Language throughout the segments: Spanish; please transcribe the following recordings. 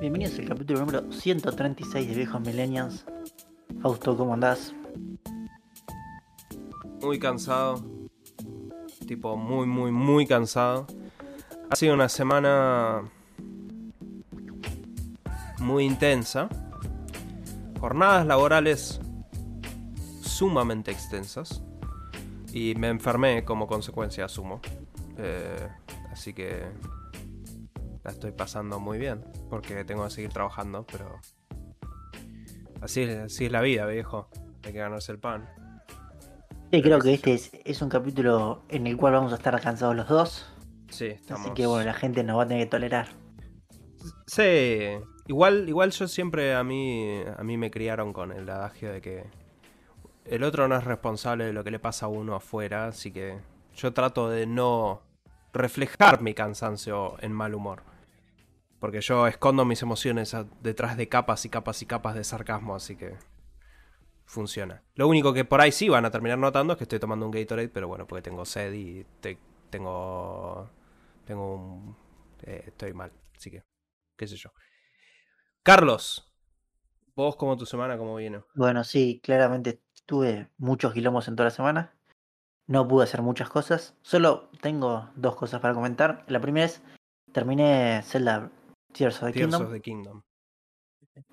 Bienvenidos al capítulo número 136 de Viejos Millennials. Fausto, ¿cómo andás? Muy cansado. Tipo, muy, muy, muy cansado. Ha sido una semana muy intensa. Jornadas laborales sumamente extensas. Y me enfermé como consecuencia, asumo. Eh, así que la estoy pasando muy bien. Porque tengo que seguir trabajando, pero... Así, así es la vida, viejo. Hay que ganarse el pan. Sí, creo que este es, es un capítulo en el cual vamos a estar cansados los dos. Sí, estamos... Así que bueno, la gente nos va a tener que tolerar. Sí, igual, igual yo siempre a mí, a mí me criaron con el adagio de que el otro no es responsable de lo que le pasa a uno afuera, así que yo trato de no reflejar mi cansancio en mal humor. Porque yo escondo mis emociones detrás de capas y capas y capas de sarcasmo, así que funciona. Lo único que por ahí sí van a terminar notando es que estoy tomando un Gatorade, pero bueno, porque tengo sed y te- tengo tengo un eh, estoy mal, así que qué sé yo. Carlos, vos cómo tu semana cómo viene? Bueno, sí, claramente tuve muchos quilombos en toda la semana. No pude hacer muchas cosas. Solo tengo dos cosas para comentar. La primera es, terminé Zelda Tears of the Tears Kingdom. of the Kingdom.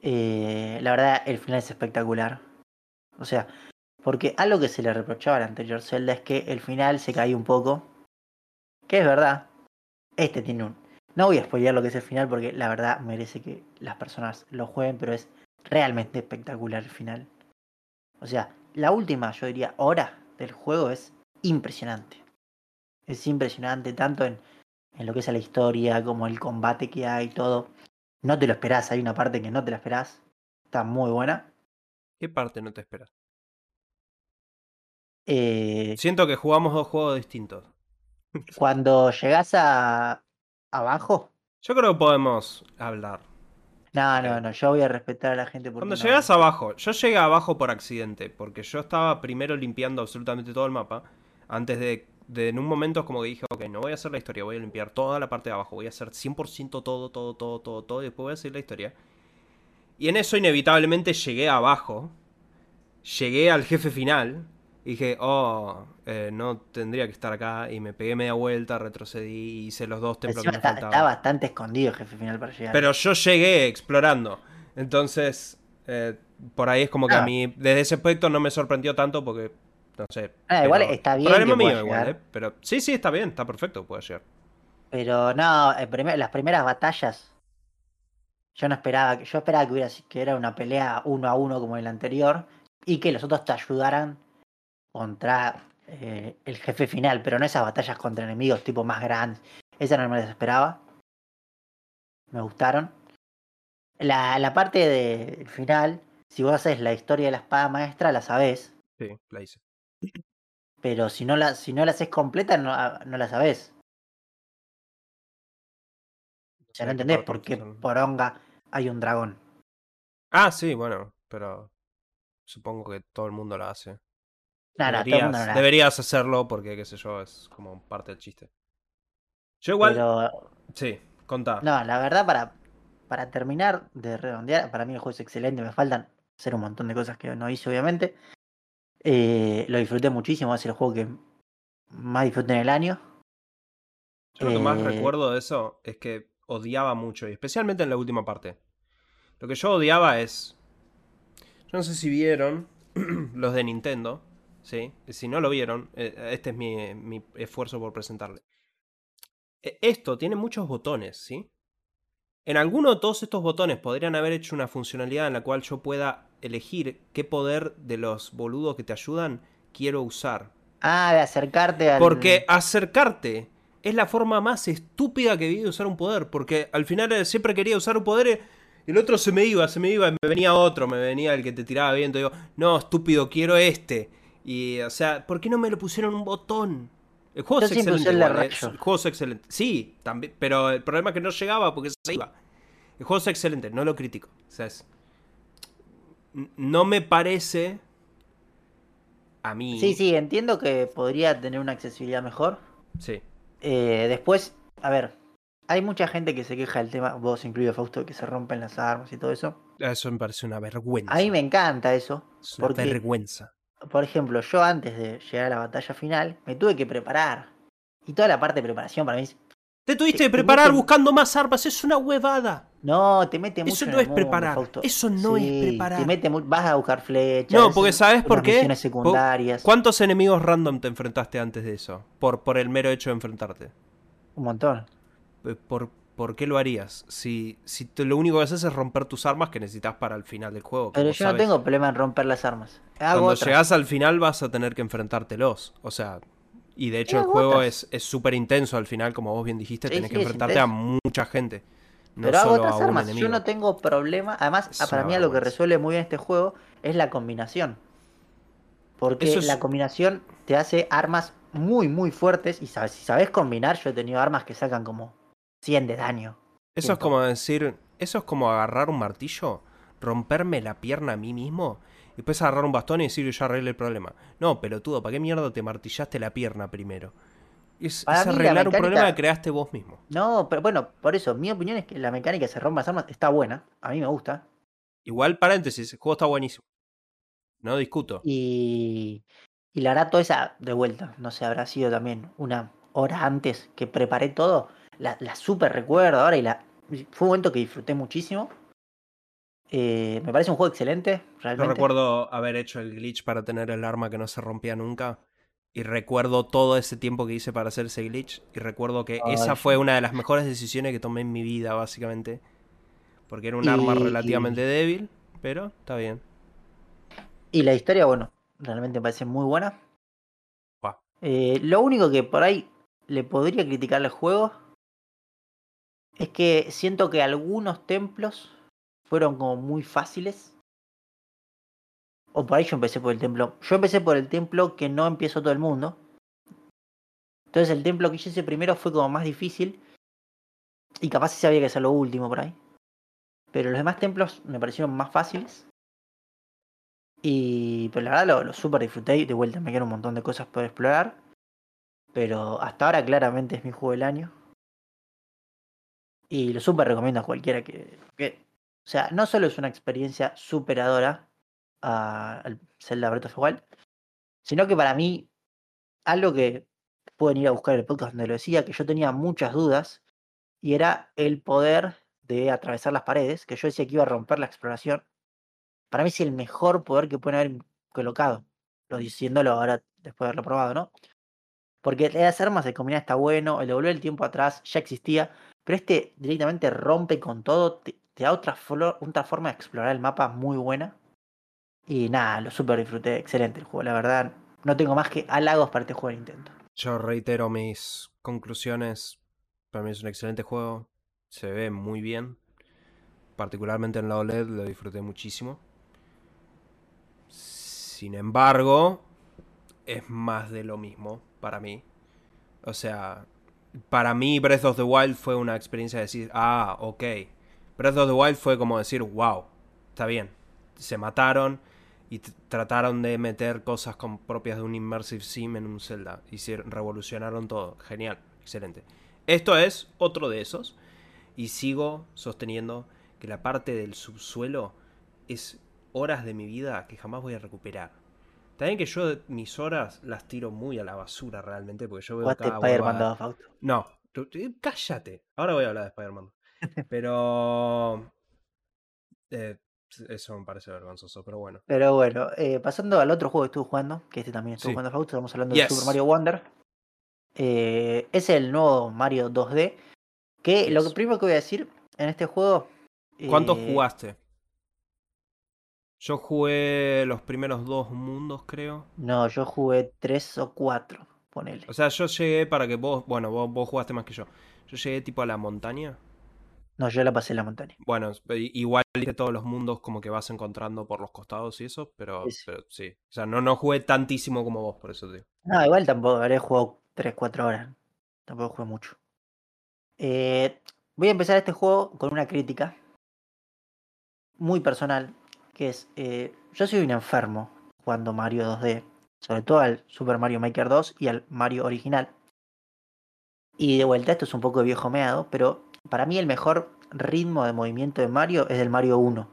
Eh, la verdad, el final es espectacular. O sea, porque algo que se le reprochaba al anterior Zelda es que el final se caía un poco. Que es verdad. Este tiene un. No voy a spoilear lo que es el final porque la verdad merece que las personas lo jueguen, pero es realmente espectacular el final. O sea, la última, yo diría, hora del juego es impresionante. Es impresionante tanto en, en lo que es la historia, como el combate que hay, todo. No te lo esperás, hay una parte que no te la esperás. Está muy buena. ¿Qué parte no te esperas? Eh, Siento que jugamos dos juegos distintos. cuando llegás a abajo, Yo creo que podemos hablar. no, no, Ok. no, yo voy a respetar a la gente porque Cuando no- llegas abajo, yo llegué abajo por accidente, porque yo estaba primero limpiando absolutamente todo el mapa, antes de, de en un momento es como que dije, ok, no voy a hacer la historia, voy a limpiar toda la parte de abajo, voy a hacer 100% todo, todo, todo, todo, todo, y después voy a hacer la historia. Y en eso inevitablemente llegué abajo, llegué al jefe final, y dije, oh, eh, no tendría que estar acá, y me pegué media vuelta, retrocedí, hice los dos templos que me está, faltaban. está bastante escondido el jefe final para llegar. Pero yo llegué explorando. Entonces, eh, por ahí es como que Ah. a mí, desde ese aspecto no me sorprendió tanto porque, no sé. Ah, igual pero- está bien Problema mío igual. ¿eh? Pero sí, sí, está bien, está perfecto, puede llegar. Pero no, primer- las primeras batallas. Yo no esperaba, que- yo esperaba que hubiera que era una pelea uno a uno como el anterior. Y que los otros te ayudaran contra eh, el jefe final. Pero no esas batallas contra enemigos tipo más grandes. Esas no me las esperaba. Me gustaron. La, la parte del final, si vos haces la historia de la espada maestra, la sabés. Sí, la hice. Pero si no la, si no la haces completa, no, no la sabés. O sea, no entendés por qué estás hablando. por Onga hay un dragón. Ah, sí, bueno, pero supongo que todo el mundo la hace. No, no, todo el deberías, mundo no la hace. deberías hacerlo porque, qué sé yo, es como parte del chiste. Yo igual, Pero, sí, contá. no, la verdad, para, para terminar de redondear, para mí el juego es excelente. Me faltan hacer un montón de cosas que no hice, obviamente. Eh, lo disfruté muchísimo, es el juego que más disfruté en el año. Yo lo que más Eh, recuerdo de eso es que odiaba mucho, y especialmente en la última parte. Lo que yo odiaba es. Yo no sé si vieron los de Nintendo, ¿sí? Si no lo vieron, eh, este es mi, mi esfuerzo por presentarle. Eh, Esto tiene muchos botones, ¿sí? En alguno de todos estos botones podrían haber hecho una funcionalidad en la cual yo pueda elegir qué poder de los boludos que te ayudan quiero usar. Ah, de acercarte al. Porque acercarte es la forma más estúpida que vi de usar un poder. Porque al final eh, siempre quería usar un poder eh, y el otro se me iba, se me iba, y me venía otro, me venía el que te tiraba viento. Y digo, no, estúpido, quiero este. Y, o sea, ¿por qué no me lo pusieron un botón? El juego Yo es excelente. igual, eh. El juego es excelente. Sí, también. Pero el problema es que no llegaba porque se iba. El juego es excelente, no lo critico. O sea, es- No me parece. A mí. Sí, sí, entiendo que podría tener una accesibilidad mejor. Sí. Eh, después, a ver, hay mucha gente que se queja del tema, vos incluido Fausto, que se rompen las armas y todo eso. Eso me parece una vergüenza. A mí me encanta eso. es una porque, vergüenza. por ejemplo, yo antes de llegar a la batalla final, me tuve que preparar. Y toda la parte de preparación para mí es- Te tuviste te- que preparar meten- buscando más armas, es una huevada. No, te mete mucho Eso no es mundo, preparar, Fausto. eso no es preparar. Te mete vas a buscar flechas. No, porque ¿sabes por qué? secundarias. ¿Cuántos enemigos random te enfrentaste antes de eso? Por, por el mero hecho de enfrentarte. Un montón. Eh, ¿Por, por qué lo harías? Si, si te- lo único que haces es romper tus armas que necesitas para el final del juego. Pero yo no tengo problema en romper las armas. Hago Cuando otras. llegas al final vas a tener que enfrentártelos. O sea, y de hecho el juego otras. es es súper intenso al final, como vos bien dijiste, Sí, tenés sí, que es enfrentarte a mucha gente. No Pero hago solo otras a armas. Yo enemigo. no tengo problema. Además, Es para mí lo que resuelve muy bien este juego es la combinación. Porque es- la combinación te hace armas muy, muy fuertes. Y sabes, si sabes combinar, yo he tenido armas que sacan como 100 de daño. Eso es como decir, eso es como agarrar un martillo, romperme la pierna a mí mismo después agarrar un bastón y decir yo ya arreglé el problema. No, pelotudo, ¿para qué mierda te martillaste la pierna primero? Es, arreglar un problema que creaste vos mismo. No, pero bueno, por eso, mi opinión es que la mecánica de se rompan las armas está buena. A mí me gusta. Igual, paréntesis, el juego está buenísimo. No discuto. Y, y la hará toda esa de vuelta. No sé, habrá sido también una hora antes que preparé todo. La, la super recuerdo ahora y la. Fue un momento que disfruté muchísimo. Eh, me parece un juego excelente, Yo realmente. recuerdo haber hecho el glitch para tener el arma que no se rompía nunca. Y recuerdo todo ese tiempo que hice para hacer ese glitch. Y recuerdo que Ay. esa fue una de las mejores decisiones que tomé en mi vida, básicamente. Porque era un arma relativamente débil, pero está bien. Y la historia, bueno, realmente me parece muy buena. Eh, lo único que por ahí le podría criticar al juego es que siento que algunos templos fueron como muy fáciles. O por ahí yo empecé por el templo. Yo empecé por el templo que no empiezo todo el mundo. Entonces el templo que yo hice primero fue como más difícil. Y capaz sí sabía que hacer lo último por ahí. Pero los demás templos me parecieron más fáciles. Y pero la verdad lo, lo super disfruté de vuelta me quedan un montón de cosas por explorar. Pero hasta ahora claramente es mi juego del año. Y lo super recomiendo a cualquiera que- O sea, no solo es una experiencia superadora al Zelda Breath of sino que para mí, algo que pueden ir a buscar en el podcast donde lo decía, que yo tenía muchas dudas, y era el poder de atravesar las paredes, que yo decía que iba a romper la exploración. Para mí es el mejor poder que pueden haber colocado. Lo diciéndolo ahora después de haberlo probado, ¿no? Porque las armas de combinar está bueno, el de volver el tiempo atrás ya existía, pero este directamente rompe con todo, te da otra, forma de explorar el mapa muy buena. Y nada, lo super disfruté, excelente el juego, la verdad. No tengo más que halagos para este juego de Nintendo. Yo reitero mis conclusiones. Para mí es un excelente juego. Se ve muy bien. Particularmente en la OLED lo disfruté muchísimo. Sin embargo, es más de lo mismo para mí. O sea, para mí Breath of the Wild fue una experiencia de decir, ah, ok. Breath of the Wild fue como decir, wow, está bien. Se mataron y trataron de meter cosas con- propias de un Immersive Sim en un Zelda. Hicieron, revolucionaron todo. Genial, excelente. Esto es otro de esos. Y sigo sosteniendo que la parte del subsuelo es horas de mi vida que jamás voy a recuperar. También que yo mis horas las tiro muy a la basura realmente, porque yo veo cada Spider-Man huevada. 2, Fausto. No, tú- tú- cállate. Ahora voy a hablar de Spider-Man. Pero... eh, eso me parece vergonzoso, pero bueno. Pero bueno, eh, pasando al otro juego que estuve jugando, que este también estuvo Sí. jugando Fausto, estamos hablando Yes. de Super Mario Wonder. Eh, es el nuevo Mario 2D. Que lo que primero que voy a decir en este juego. ¿Cuántos jugaste? Yo jugué los primeros dos mundos, creo. No, yo jugué tres o cuatro, ponele. O sea, yo llegué para que vos, bueno, vos, vos jugaste más que yo. Yo llegué tipo a la montaña. No, yo la pasé en la montaña. Bueno, igual de todos los mundos como que vas encontrando por los costados y eso, pero Sí, pero sí. O sea, no, no jugué tantísimo como vos, por eso te digo. No, igual tampoco, habré jugado 3, 4 horas. Tampoco jugué mucho. Eh, voy a empezar este juego con una crítica muy personal, que es, eh, yo soy un enfermo jugando Mario 2D, sobre todo al Super Mario Maker 2 y al Mario original. Y de vuelta, esto es un poco de viejo meado, pero para mí el mejor ritmo de movimiento de Mario es el Mario 1.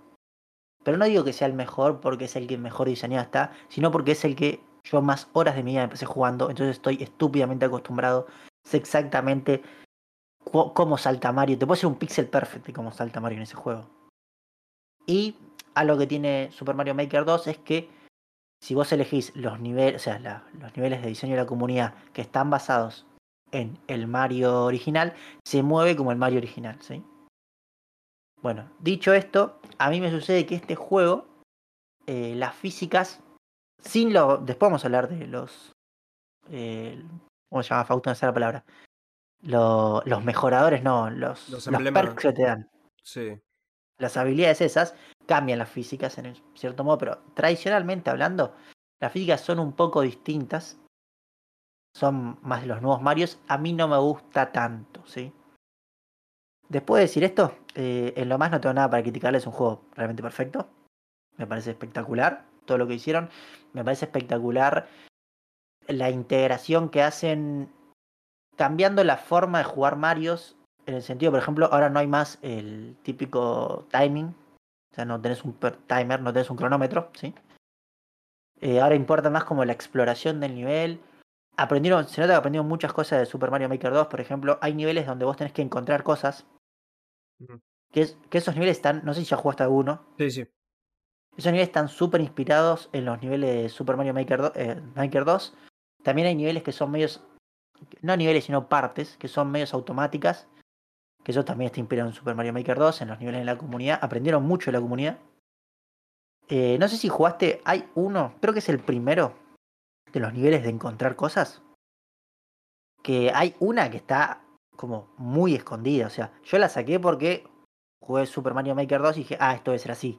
Pero no digo que sea el mejor porque es el que mejor diseñado está, sino porque es el que yo más horas de mi vida empecé jugando, entonces estoy estúpidamente acostumbrado. Sé exactamente cómo salta Mario. Te puedo hacer un pixel perfect de cómo salta Mario en ese juego. Y algo que tiene Super Mario Maker 2 es que si vos elegís los niveles, o sea, los niveles de diseño de la comunidad que están basados en el Mario original, se mueve como el Mario original, ¿sí? Bueno, dicho esto, a mí me sucede que este juego, eh, las físicas, sin lo. Después vamos a hablar de los. Eh, ¿Cómo se llama Fausto? No sé la palabra. los mejoradores, no, los, los, perks que te dan. Sí. Las habilidades esas cambian las físicas en cierto modo, pero tradicionalmente hablando, las físicas son un poco distintas. Son más de los nuevos Marios. A mí no me gusta tanto, ¿sí? Después de decir esto, eh, en lo más no tengo nada para criticarle, es un juego realmente perfecto. Me parece espectacular todo lo que hicieron. Me parece espectacular la integración que hacen cambiando la forma de jugar Marios. En el sentido, por ejemplo, ahora no hay más el típico timing. O sea, no tenés un timer, no tenés un cronómetro, ¿sí? Eh, ahora importa más como la exploración del nivel. Aprendieron, se nota que aprendieron muchas cosas de Super Mario Maker 2, por ejemplo. Hay niveles donde vos tenés que encontrar cosas que, esos niveles están, no sé si ya jugaste alguno. Sí, sí. Esos niveles están súper inspirados en los niveles de Super Mario Maker, eh, Maker 2. También hay niveles que son medios, no niveles sino partes, que son medios automáticas. Que eso también está inspirado en Super Mario Maker 2, en los niveles de la comunidad. Aprendieron mucho de la comunidad. Eh, no sé si jugaste, hay uno, creo que es el primero de los niveles de encontrar cosas. Que hay una que está como muy escondida. O sea, yo la saqué porque jugué Super Mario Maker 2 y dije, ah, esto debe ser así.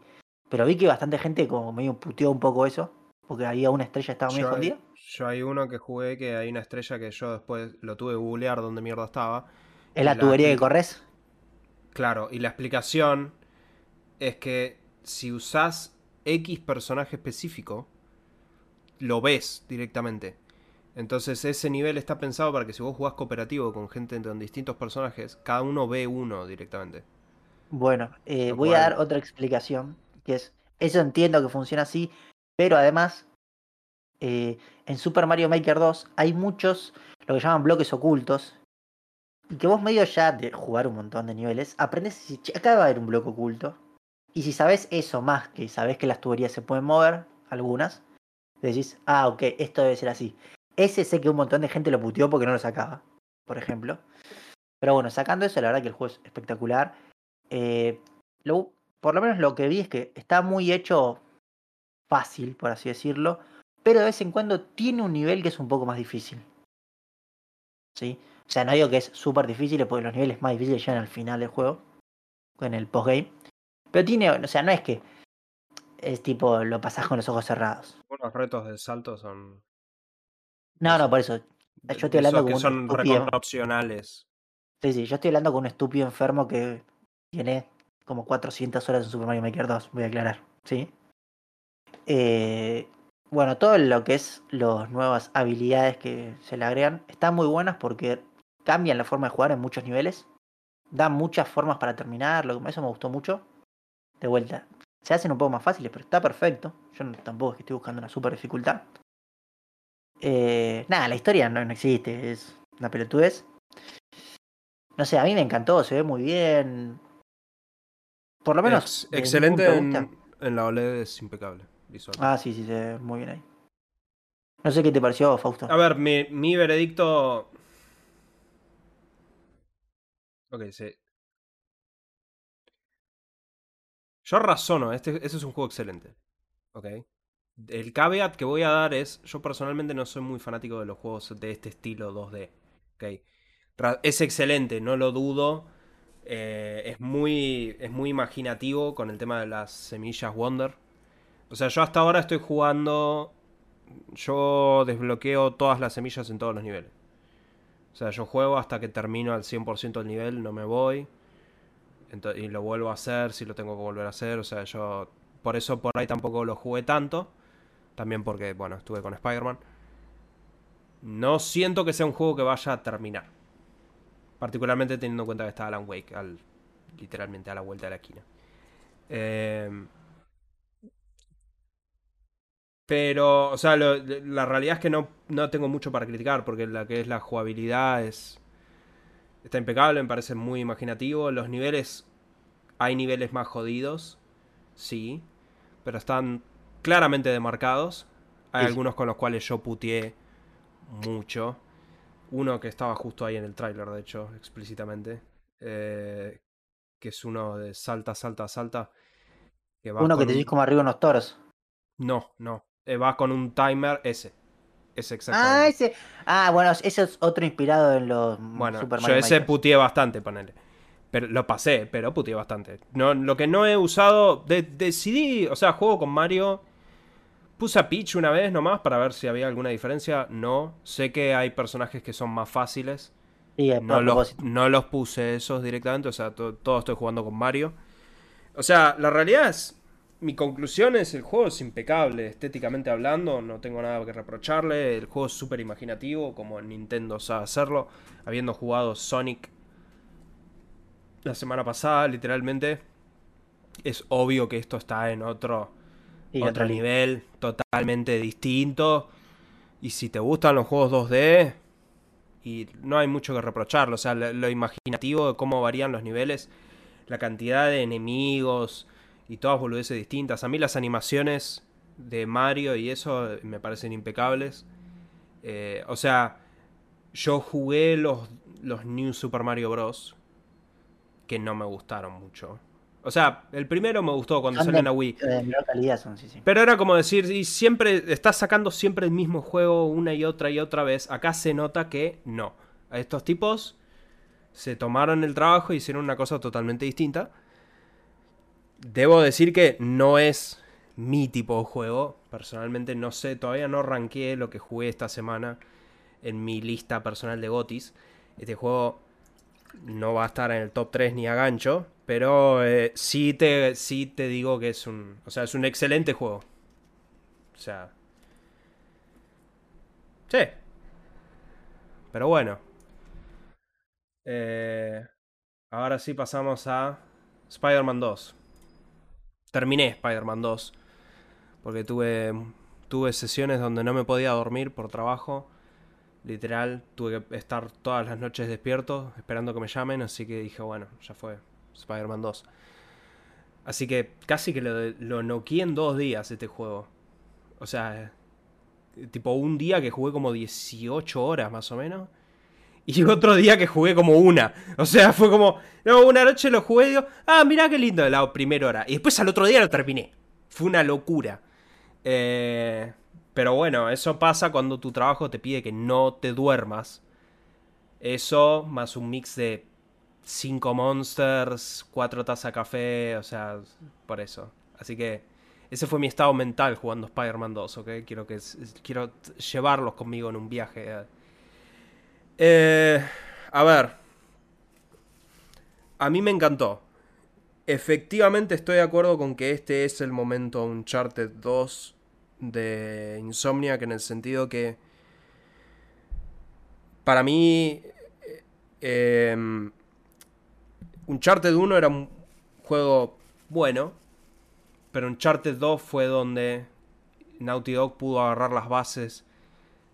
Pero vi que bastante gente como medio puteó un poco eso, porque había una estrella estaba muy escondida. yo hay uno que jugué que hay una estrella que yo después lo tuve que googlear donde mierda estaba. ¿Es la, tubería que corres? Claro, y la explicación es que si usás X personaje específico, lo ves directamente. Entonces ese nivel está pensado para que si vos jugás cooperativo con gente con distintos personajes, cada uno ve uno directamente. Bueno, eh, voy a dar otra explicación, que es, eso entiendo que funciona así, pero además eh, en Super Mario Maker 2 hay muchos, lo que llaman bloques ocultos, y que vos medio ya de jugar un montón de niveles, aprendes, si acá va a haber un bloque oculto, y si sabes eso más que sabes que las tuberías se pueden mover, algunas, decís, ah, ok, esto debe ser así. Ese sé que un montón de gente lo puteó porque no lo sacaba, por ejemplo. Pero bueno, sacando eso, la verdad que el juego es espectacular. Eh, por lo menos lo que vi es que está muy hecho fácil, por así decirlo, pero de vez en cuando tiene un nivel que es un poco más difícil. ¿Sí? O sea, no digo que es súper difícil, porque los niveles más difíciles llegan al final del juego, en el postgame. Pero tiene, o sea, no es que es tipo lo pasás con los ojos cerrados. Los retos de salto son no, no, por eso. Yo estoy hablando con son opcionales. Sí, sí, yo estoy hablando con un estúpido enfermo que tiene como 400 horas en Super Mario Maker 2, voy a aclarar, ¿sí? Eh, bueno, todo lo que es las nuevas habilidades que se le agregan están muy buenas porque cambian la forma de jugar en muchos niveles, dan muchas formas para terminar, eso me gustó mucho. De vuelta, se hacen un poco más fáciles, pero está perfecto. Yo tampoco es que estoy buscando una super dificultad. Eh, nada, la historia no, existe, es una pelotudez. No sé, a mí me encantó, se ve muy bien. Por lo menos. excelente en, la OLED, es impecable. Visual. Ah, sí, sí, se ve muy bien ahí. No sé qué te pareció, Fausto. A ver, mi, mi veredicto. Ok, sí. Yo razono, este, es un juego excelente. Ok. El caveat que voy a dar es, yo personalmente no soy muy fanático de los juegos de este estilo 2D. ¿okay? Es excelente, no lo dudo. Eh, es, muy, es muy imaginativo con el tema de las semillas Wonder. O sea, yo hasta ahora estoy jugando... Yo desbloqueo todas las semillas en todos los niveles. O sea, yo juego hasta que termino al 100% del nivel, no me voy. Y lo vuelvo a hacer si lo tengo que volver a hacer. O sea, yo... Por eso por ahí tampoco lo jugué tanto. También porque, bueno, estuve con Spider-Man. No siento que sea un juego que vaya a terminar. Particularmente teniendo en cuenta que está Alan Wake, al, literalmente a la vuelta de la esquina. Eh, pero, o sea, la realidad es que no, no tengo mucho para criticar, porque la que es la jugabilidad es. Está impecable, me parece muy imaginativo. Los niveles. Hay niveles más jodidos, sí, pero están claramente demarcados. Hay Sí. algunos con los cuales yo puteé mucho. Uno que estaba justo ahí en el tráiler, de hecho, explícitamente. eh, que es uno de salta, salta, salta. que Uno que te un- como arriba unos toros. no, no. Eh, vas con un timer ese. Ese Ah, exactamente. ese. Ah, bueno, ese es otro inspirado en los bueno, Super yo Mario ese Maker. puteé bastante, ponele. Pero lo pasé, pero puteé bastante. No, lo que no he usado. de- decidí. O sea, juego con Mario. Puse a Peach una vez nomás para ver si había alguna diferencia. No. Sé que hay personajes que son más fáciles. Sí, es No los, no los puse esos directamente, o sea, to- todo estoy jugando con Mario. O sea, la realidad es, mi conclusión es, el juego es impecable, estéticamente hablando, no tengo nada que reprocharle, el juego es súper imaginativo, como Nintendo sabe hacerlo, habiendo jugado Sonic la semana pasada, literalmente, es obvio que esto está en otro, otro nivel totalmente distinto. Y si te gustan los juegos 2D, y no hay mucho que reprocharlo, o sea, lo, lo imaginativo de cómo varían los niveles, la cantidad de enemigos y todas boludeces distintas. A mí las animaciones de Mario y eso me parecen impecables. Eh, o sea, yo jugué los, los New Super Mario Bros. que no me gustaron mucho. O sea, el primero me gustó cuando Son salió en la Wii. Son, sí, sí. Pero era como decir, y siempre estás sacando siempre el mismo juego una y otra y otra vez. Acá se nota que no. A estos tipos se tomaron el trabajo y hicieron una cosa totalmente distinta. Debo decir que no es mi tipo de juego. Personalmente no sé, todavía no ranqué lo que jugué esta semana en mi lista personal de gotis. Este juego no va a estar en el top 3 ni a gancho, pero eh, sí, te, sí te digo que es un, o sea, es un excelente juego. O sea... Sí. Pero bueno. Eh, ahora sí pasamos a Spider-Man 2. Terminé Spider-Man 2. Porque tuve, tuve sesiones donde no me podía dormir por trabajo. Literal, tuve que estar todas las noches despierto esperando que me llamen, así que dije, bueno, ya fue, Spider-Man 2. Así que casi que lo, lo noqueé en dos días este juego. O sea, tipo un día que jugué como 18 horas más o menos. Y otro día que jugué como una. O sea, fue como, no, una noche lo jugué y digo, ah, mirá qué lindo la primera hora. Y después al otro día lo terminé. Fue una locura. Eh, pero bueno, eso pasa cuando tu trabajo te pide que no te duermas. Eso, más un mix de 5 monsters, 4 tazas de café, o sea, por eso. Así que ese fue mi estado mental jugando Spider-Man 2, ¿ok? Quiero, que, quiero llevarlos conmigo en un viaje. Eh, a ver. A mí me encantó. Efectivamente estoy de acuerdo con que este es el momento Uncharted 2 de Insomniac en el sentido que para mí eh, Uncharted 1 era un juego bueno, pero Uncharted 2 fue donde Naughty Dog pudo agarrar las bases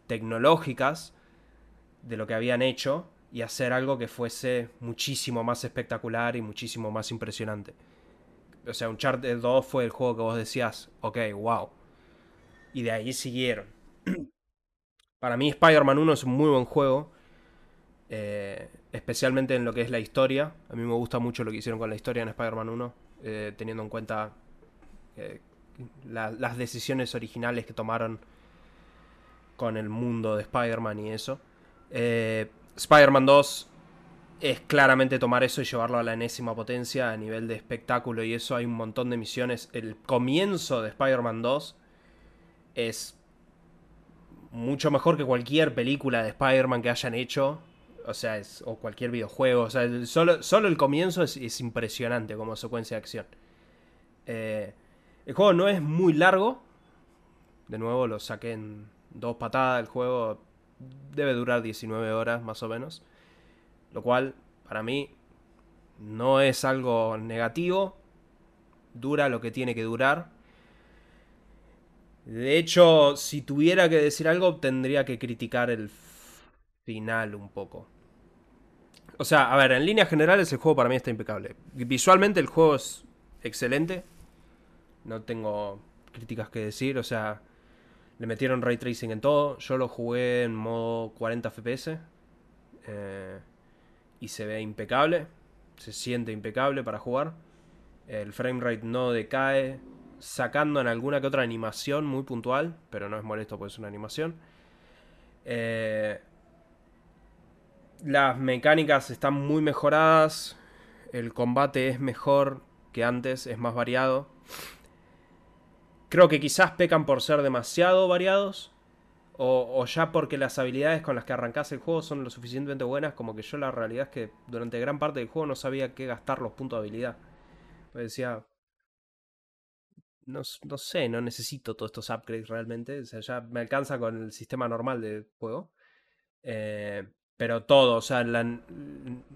tecnológicas de lo que habían hecho y hacer algo que fuese muchísimo más espectacular y muchísimo más impresionante. O sea, Uncharted 2 fue el juego que vos decías, ok, wow. Y de ahí siguieron. Para mí Spider-Man 1 es un muy buen juego. Eh, especialmente en lo que es la historia. A mí me gusta mucho lo que hicieron con la historia en Spider-Man 1. Eh, teniendo en cuenta eh, la, las decisiones originales que tomaron con el mundo de Spider-Man y eso. Eh, Spider-Man 2 es claramente tomar eso y llevarlo a la enésima potencia a nivel de espectáculo y eso hay un montón de misiones. El comienzo de Spider-Man 2 es mucho mejor que cualquier película de Spider-Man que hayan hecho. O sea, es, o cualquier videojuego. O sea, solo, solo el comienzo es, es, impresionante como secuencia de acción. Eh, el juego no es muy largo. De nuevo lo saqué en dos patadas. El juego debe durar 19 horas más o menos. Lo cual Para mí no es algo negativo. Dura lo que tiene que durar. De hecho, si tuviera que decir algo, tendría que criticar el final un poco. O sea, a ver, en líneas generales el juego para mí está impecable. Visualmente el juego es excelente. No tengo críticas que decir. O sea, le metieron ray tracing en todo. Yo lo jugué en modo 40 FPS. Eh, y se ve impecable. Se siente impecable para jugar. El framerate no decae. Sacando en alguna que otra animación muy puntual. Pero no es molesto porque es una animación. Eh, las mecánicas están muy mejoradas. El combate es mejor que antes. Es más variado. Creo que quizás pecan por ser demasiado variados. O, ya porque las habilidades con las que arrancas el juego son lo suficientemente buenas como que yo la realidad es que durante gran parte del juego no sabía qué gastar los puntos de habilidad. Me decía, no, no, sé, no necesito todos estos upgrades realmente. O sea, ya me alcanza con el sistema normal de juego. Eh, pero todo, o sea,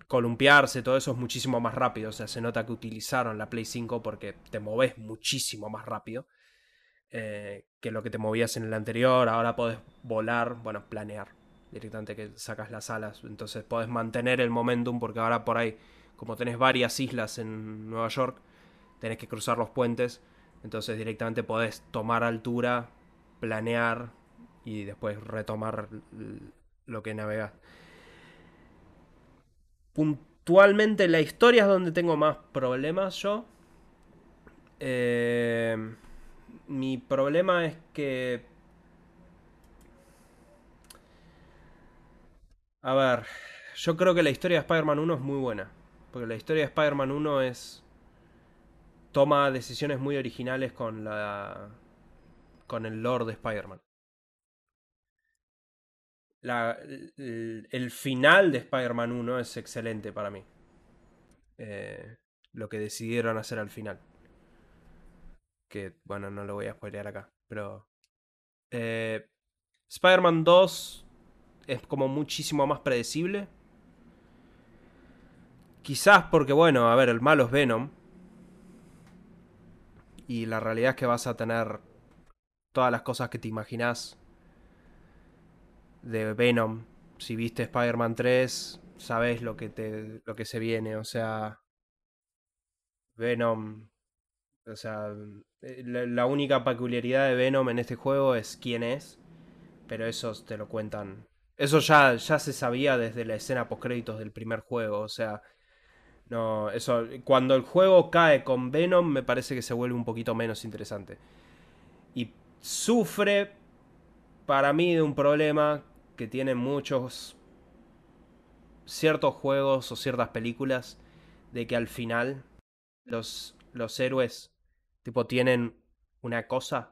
columpiarse, todo eso es muchísimo más rápido. O sea, se nota que utilizaron la Play 5 porque te moves muchísimo más rápido. Eh, que lo que te movías en el anterior. Ahora podés volar, bueno, planear directamente que sacas las alas. Entonces podés mantener el momentum porque ahora por ahí, como tenés varias islas en Nueva York, tenés que cruzar los puentes. Entonces directamente podés tomar altura, planear y después retomar lo que navegas. Puntualmente la historia es donde tengo más problemas yo. Eh mi problema es que... A ver, yo creo que la historia de Spider-Man 1 es muy buena. Porque la historia de Spider-Man 1 es... Toma decisiones muy originales con la... Con el lore de Spider-Man. el, final de Spider-Man 1 es excelente para mí. Eh, lo que decidieron hacer al final que bueno, no lo voy a spoilear acá, pero... Eh, Spider-Man 2 es como muchísimo más predecible. Quizás porque, bueno, a ver, el malo es Venom. Y la realidad es que vas a tener todas las cosas que te imaginas de Venom. Si viste Spider-Man 3, sabes lo que, te, lo que se viene. O sea, Venom o sea, eh, la, única peculiaridad de Venom en este juego es quién es. Pero eso te lo cuentan. Eso ya, ya se sabía desde la escena postcréditos del primer juego. O sea. No. Eso. Cuando el juego cae con Venom. Me parece que se vuelve un poquito menos interesante. Y sufre. Para mí de un problema. Que tienen muchos. ciertos juegos o ciertas películas. De que al final. Los, los héroes Tipo, tienen una cosa.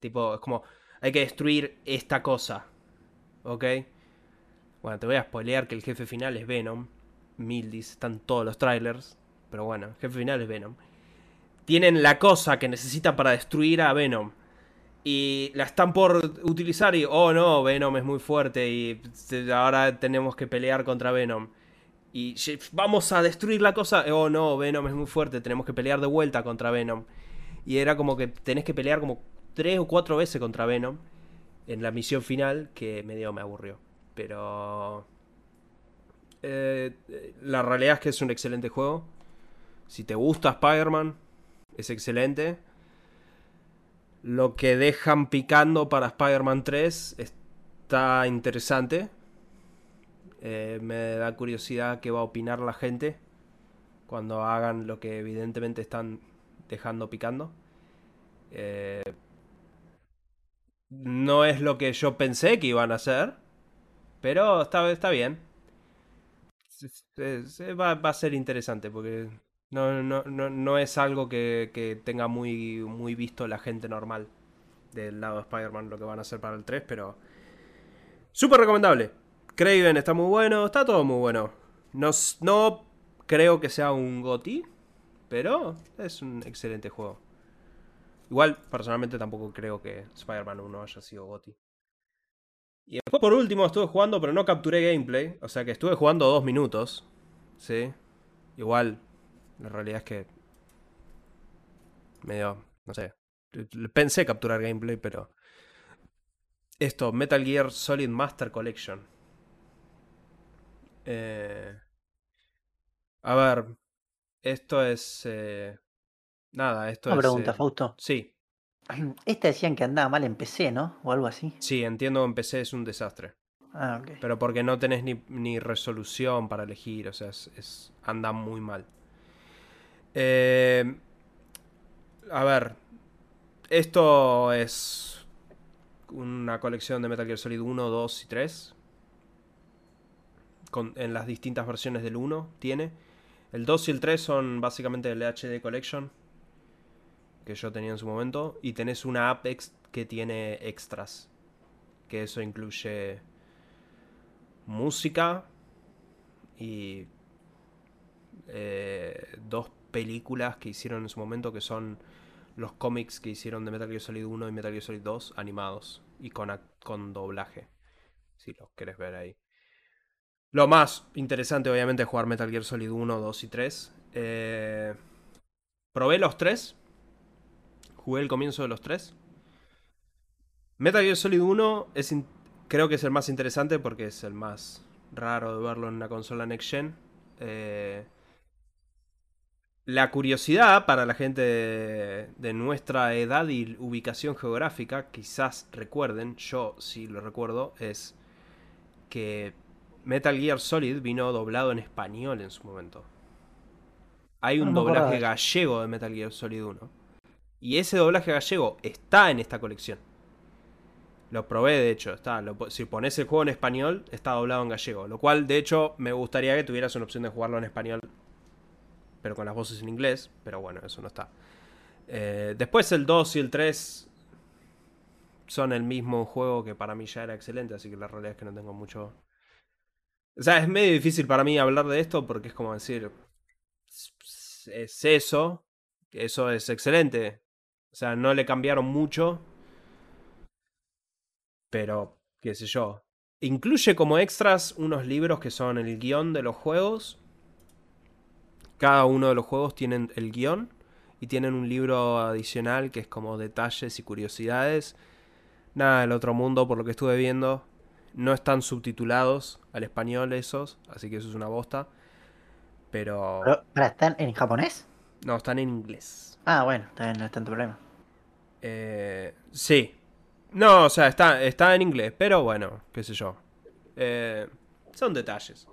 Tipo, es como, hay que destruir esta cosa. ¿Ok? Bueno, te voy a spoilear que el jefe final es Venom. Mildis, están todos los trailers. Pero bueno, el jefe final es Venom. Tienen la cosa que necesitan para destruir a Venom. Y la están por utilizar y, oh no, Venom es muy fuerte y ahora tenemos que pelear contra Venom. Y vamos a destruir la cosa, oh no, Venom es muy fuerte, tenemos que pelear de vuelta contra Venom. Y era como que tenés que pelear como tres o cuatro veces contra Venom en la misión final que medio me aburrió. Pero... Eh, la realidad es que es un excelente juego. Si te gusta Spider-Man, es excelente. Lo que dejan picando para Spider-Man 3 está interesante. Eh, me da curiosidad qué va a opinar la gente cuando hagan lo que evidentemente están dejando picando. Eh, no es lo que yo pensé que iban a hacer, pero está, está bien. Va, a ser interesante porque no, no, no, es algo que, tenga muy, muy visto la gente normal del lado de Spider-Man lo que van a hacer para el 3, pero súper recomendable. Craven está muy bueno, está todo muy bueno. No, no creo que sea un GOTI, pero es un excelente juego. Igual, personalmente tampoco creo que Spider-Man 1 haya sido GOTI. Y después por último estuve jugando, pero no capturé gameplay. O sea que estuve jugando dos minutos. Sí. Igual, la realidad es que. Medio. No sé. Pensé capturar gameplay, pero. Esto, Metal Gear Solid Master Collection. Eh, a ver. Esto es. Eh, nada, esto Una es. pregunta, eh, Fausto. Sí, Esta decían que andaba mal en PC, ¿no? O algo así. sí, entiendo que en PC es un desastre. Ah, ok. Pero porque no tenés ni, ni resolución para elegir, o sea, es, es- anda muy mal. Eh, a ver, esto es una colección de Metal Gear Solid 1, 2 y 3. Con, en las distintas versiones del 1 tiene. El 2 y el 3 son básicamente el HD Collection que yo tenía en su momento. Y tenés una app que tiene extras. Que eso incluye música y eh, dos películas que hicieron en su momento que son los cómics que hicieron de Metal Gear Solid 1 y Metal Gear Solid 2 animados y con, con doblaje. Si los querés ver ahí. Lo más interesante obviamente es jugar Metal Gear Solid 1, 2 y 3. Eh, probé los tres. Jugué el comienzo de los tres. Metal Gear Solid 1 es creo que es el más interesante porque es el más raro de verlo en una consola Next Gen. Eh, la curiosidad para la gente de, de nuestra edad y ubicación geográfica, quizás recuerden, yo sí lo recuerdo, es que Metal Gear Solid vino doblado en español en su momento. Hay un No acordaba doblaje gallego de Metal Gear Solid 1. Y ese doblaje gallego está en esta colección. Lo probé, de hecho. Está, lo si pones el juego en español, está doblado en gallego. Lo cual, de hecho, me gustaría que tuvieras una opción de jugarlo en español. Pero con las voces en inglés. Pero bueno, eso no está. Eh, después el 2 y el 3 son el mismo juego que para mí ya era excelente. Así que la realidad es que no tengo mucho... O sea, es medio difícil para mí hablar de esto porque es como decir... Es eso. Eso es excelente. O sea, no le cambiaron mucho. Pero, qué sé yo. Incluye como extras unos libros que son el guion de los juegos. Cada uno de los juegos tienen el guion. Y tienen un libro adicional que es como detalles y curiosidades. Nada del otro mundo, por lo que estuve viendo. No están subtitulados al español esos. Así que eso es una bosta. Pero... Pero, ¿para están en japonés? No, están en inglés. Ah, bueno, bien, no es tanto problema. Eh, sí. No, o sea, está, está en inglés, pero bueno, qué sé yo. Eh, son detalles.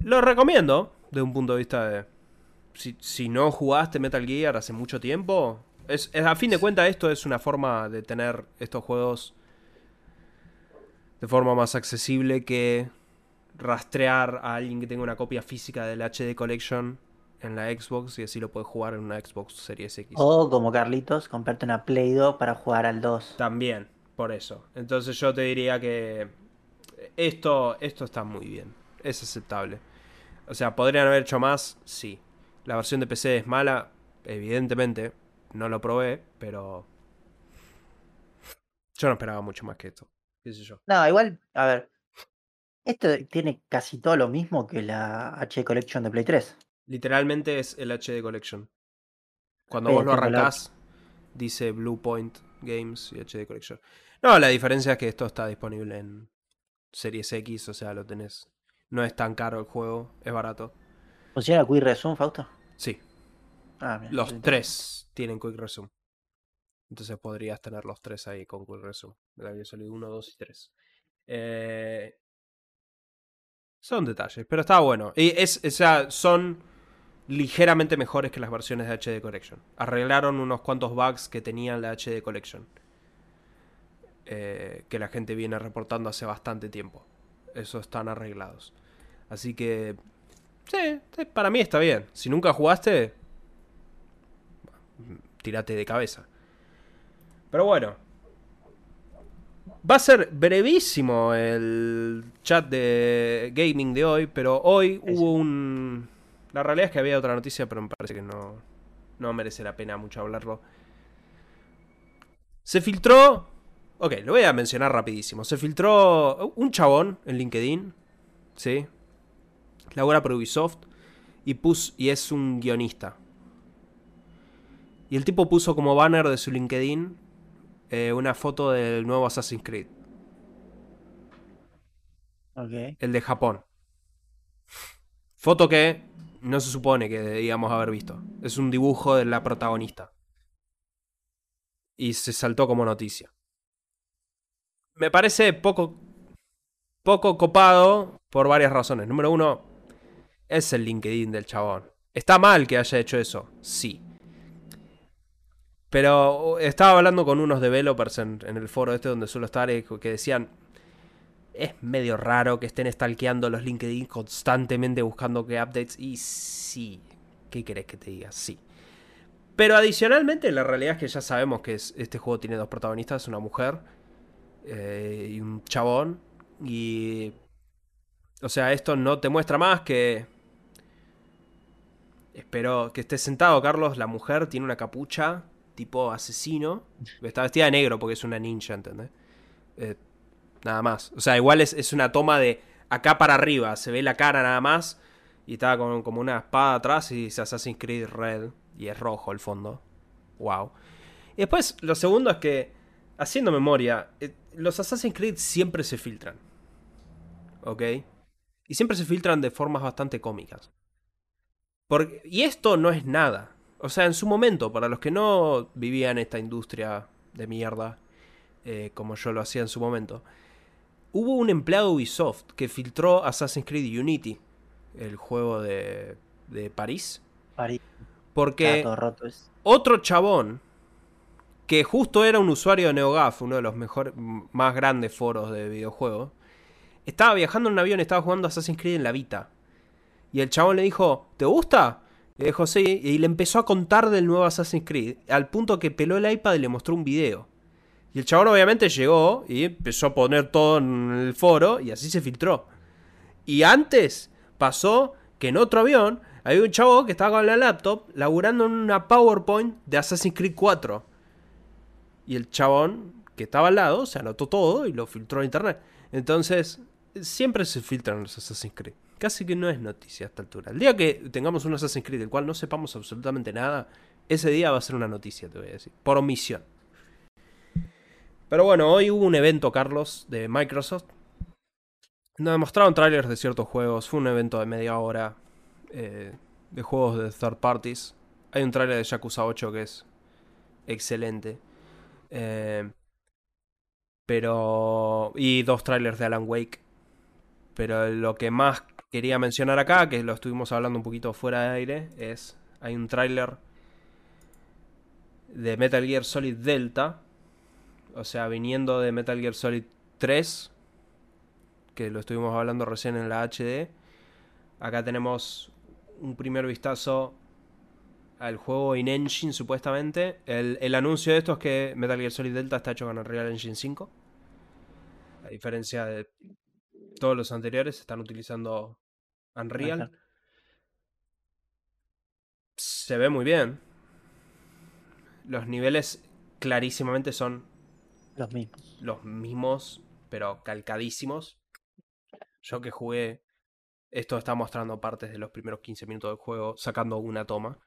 Lo recomiendo, de un punto de vista de... Si, si no jugaste Metal Gear hace mucho tiempo, es, es- a fin de cuentas esto es una forma de tener estos juegos de forma más accesible que rastrear a alguien que tenga una copia física del HD Collection en la Xbox y así lo puedes jugar en una Xbox Series X. O como Carlitos, comprarte una Play 2 para jugar al 2. También, por eso. Entonces yo te diría que esto, esto está muy bien. Es aceptable. O sea, ¿podrían haber hecho más? Sí. La versión de PC es mala, evidentemente. No lo probé, pero... Yo no esperaba mucho más que esto. ¿Qué sé yo? No, igual, a ver. Esto tiene casi todo lo mismo que la H Collection de Play 3. Literalmente es el HD Collection. Cuando vos lo la arrancás, dice Blue Point Games y HD Collection. No, la diferencia es que esto está disponible en Series X, o sea, lo tenés. No es tan caro el juego, es barato. ¿Funciona Quick Resume, Fausto? Sí, Ah, mira, los tres tienen Quick Resume. Entonces podrías tener los tres ahí con Quick Resume. Metal Gear Solid 1, 2 y 3. Eh, son detalles, pero está bueno. Y es, o sea, son ligeramente mejores que las versiones de HD Collection. Arreglaron unos cuantos bugs que tenían la HD Collection. eh, que la gente viene reportando hace bastante tiempo. Esos están arreglados. Así que... Sí, sí, para mí está bien. Si nunca jugaste, tírate de cabeza. Pero bueno. Va a ser brevísimo el chat de gaming de hoy, pero hoy hubo un... La realidad es que había otra noticia, pero me parece que no, no merece la pena mucho hablarlo. Se filtró... Ok, lo voy a mencionar rapidísimo. Se filtró un chabón en LinkedIn, ¿sí? labora para Ubisoft y, pus, y es un guionista. Y el tipo puso como banner de su LinkedIn eh, una foto del nuevo Assassin's Creed. El de Japón. Foto que no se supone que debíamos haber visto. Es un dibujo de la protagonista. Y se saltó como noticia. Me parece poco. poco copado por varias razones. Número uno, es el LinkedIn del chabón. ¿Está mal que haya hecho eso? Sí. Pero estaba hablando con unos developers en, en el foro este donde suelo estar que decían, es medio raro que estén stalkeando los LinkedIn constantemente buscando que updates. Y sí, ¿qué querés que te diga? Sí. Pero adicionalmente, la realidad es que ya sabemos que es- este juego tiene dos protagonistas, una mujer eh, y un chabón. Y... O sea, esto no te muestra más que... Espero que estés sentado, Carlos. La mujer tiene una capucha tipo asesino. Está vestida de negro porque es una ninja, ¿entendés? Eh, nada más. O sea, igual es, es una toma de acá para arriba. Se ve la cara nada más. Y está con como una espada atrás y dice Assassin's Creed Red. Y es rojo el fondo. Wow. Y después, lo segundo es que, haciendo memoria, eh, los Assassin's Creed siempre se filtran. ¿Ok? Y siempre se filtran de formas bastante cómicas. Porque, y esto no es nada. O sea, en su momento, para los que no vivían esta industria de mierda, eh, como yo lo hacía en su momento, hubo un empleado de Ubisoft que filtró Assassin's Creed Unity, el juego de, de París, París. porque otro chabón que justo era un usuario de NeoGAF, uno de los mejores, más grandes foros de videojuegos, estaba viajando en un avión, estaba jugando Assassin's Creed en la Vita. Y el chabón le dijo, ¿te gusta? Y le empezó a contar del nuevo Assassin's Creed, al punto que peló el iPad y le mostró un video. Y el chabón obviamente llegó y empezó a poner todo en el foro y así se filtró. Y antes pasó que en otro avión había un chavo que estaba con la laptop laburando en una PowerPoint de Assassin's Creed 4. Y el chabón que estaba al lado se anotó todo y lo filtró a internet. Entonces, siempre se filtran los Assassin's Creed. Casi que no es noticia a esta altura. El día que tengamos un Assassin's Creed del cual no sepamos absolutamente nada, ese día va a ser una noticia, te voy a decir. Por omisión. Pero bueno, hoy hubo un evento, Carlos, de Microsoft. Nos mostraron trailers de ciertos juegos. Fue un evento de media hora eh, de juegos de third parties. Hay un trailer de Yakuza 8 que es excelente. Eh, pero. Y dos trailers de Alan Wake. Pero lo que más quería mencionar acá, que lo estuvimos hablando un poquito fuera de aire, es. Hay un trailer de Metal Gear Solid Delta. O sea, viniendo de Metal Gear Solid 3. Que lo estuvimos hablando recién en la HD. Acá tenemos un primer vistazo al juego in Engine, supuestamente. El, el anuncio de esto es que Metal Gear Solid Delta está hecho con Unreal Engine 5. A diferencia de todos los anteriores, están utilizando Unreal. Ajá. Se ve muy bien. Los niveles clarísimamente son Los mismos. los mismos, pero calcadísimos. Yo que jugué, esto está mostrando partes de los primeros 15 minutos del juego, sacando una toma.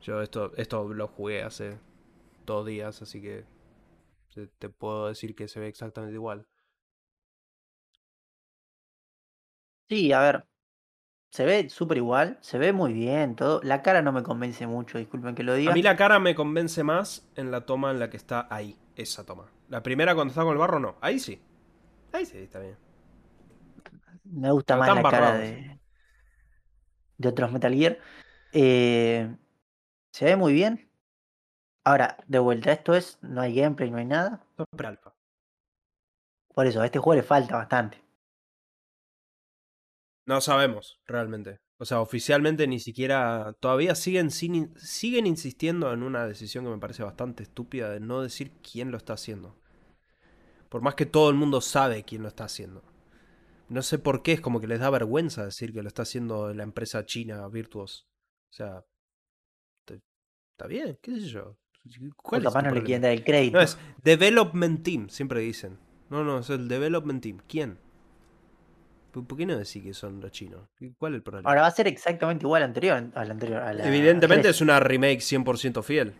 Yo esto, esto lo jugué hace dos días, así que te, te puedo decir que se ve exactamente igual. Sí, a ver. Se ve súper igual, se ve muy bien, todo. La cara no me convence mucho, disculpen que lo diga. A mí la cara me convence más en la toma en la que está ahí, esa toma. La primera cuando está con el barro, no. Ahí sí. Ahí sí, está bien. Me gusta Pero más la cara de, de otros Metal Gear. Eh, se ve muy bien. Ahora, de vuelta, esto es, no hay gameplay, no hay nada. Esto es pre-alfa. Por eso, a este juego le falta bastante. No sabemos, realmente. O sea, oficialmente ni siquiera. Todavía siguen, sin, in- siguen insistiendo en una decisión que me parece bastante estúpida de no decir quién lo está haciendo. Por más que todo el mundo sabe quién lo está haciendo. No sé por qué, es como que les da vergüenza decir que lo está haciendo la empresa china Virtuos. O sea. Está bien, qué sé yo. ¿Cuál capaz no le problema? quieren dar el crédito. No, es Development Team, siempre dicen. No, no, es el Development Team. ¿Quién? ¿Por qué no decís que son los chinos? ¿Cuál es el problema? Ahora va a ser exactamente igual al anterior, al anterior. a la Evidentemente es una remake 100% fiel.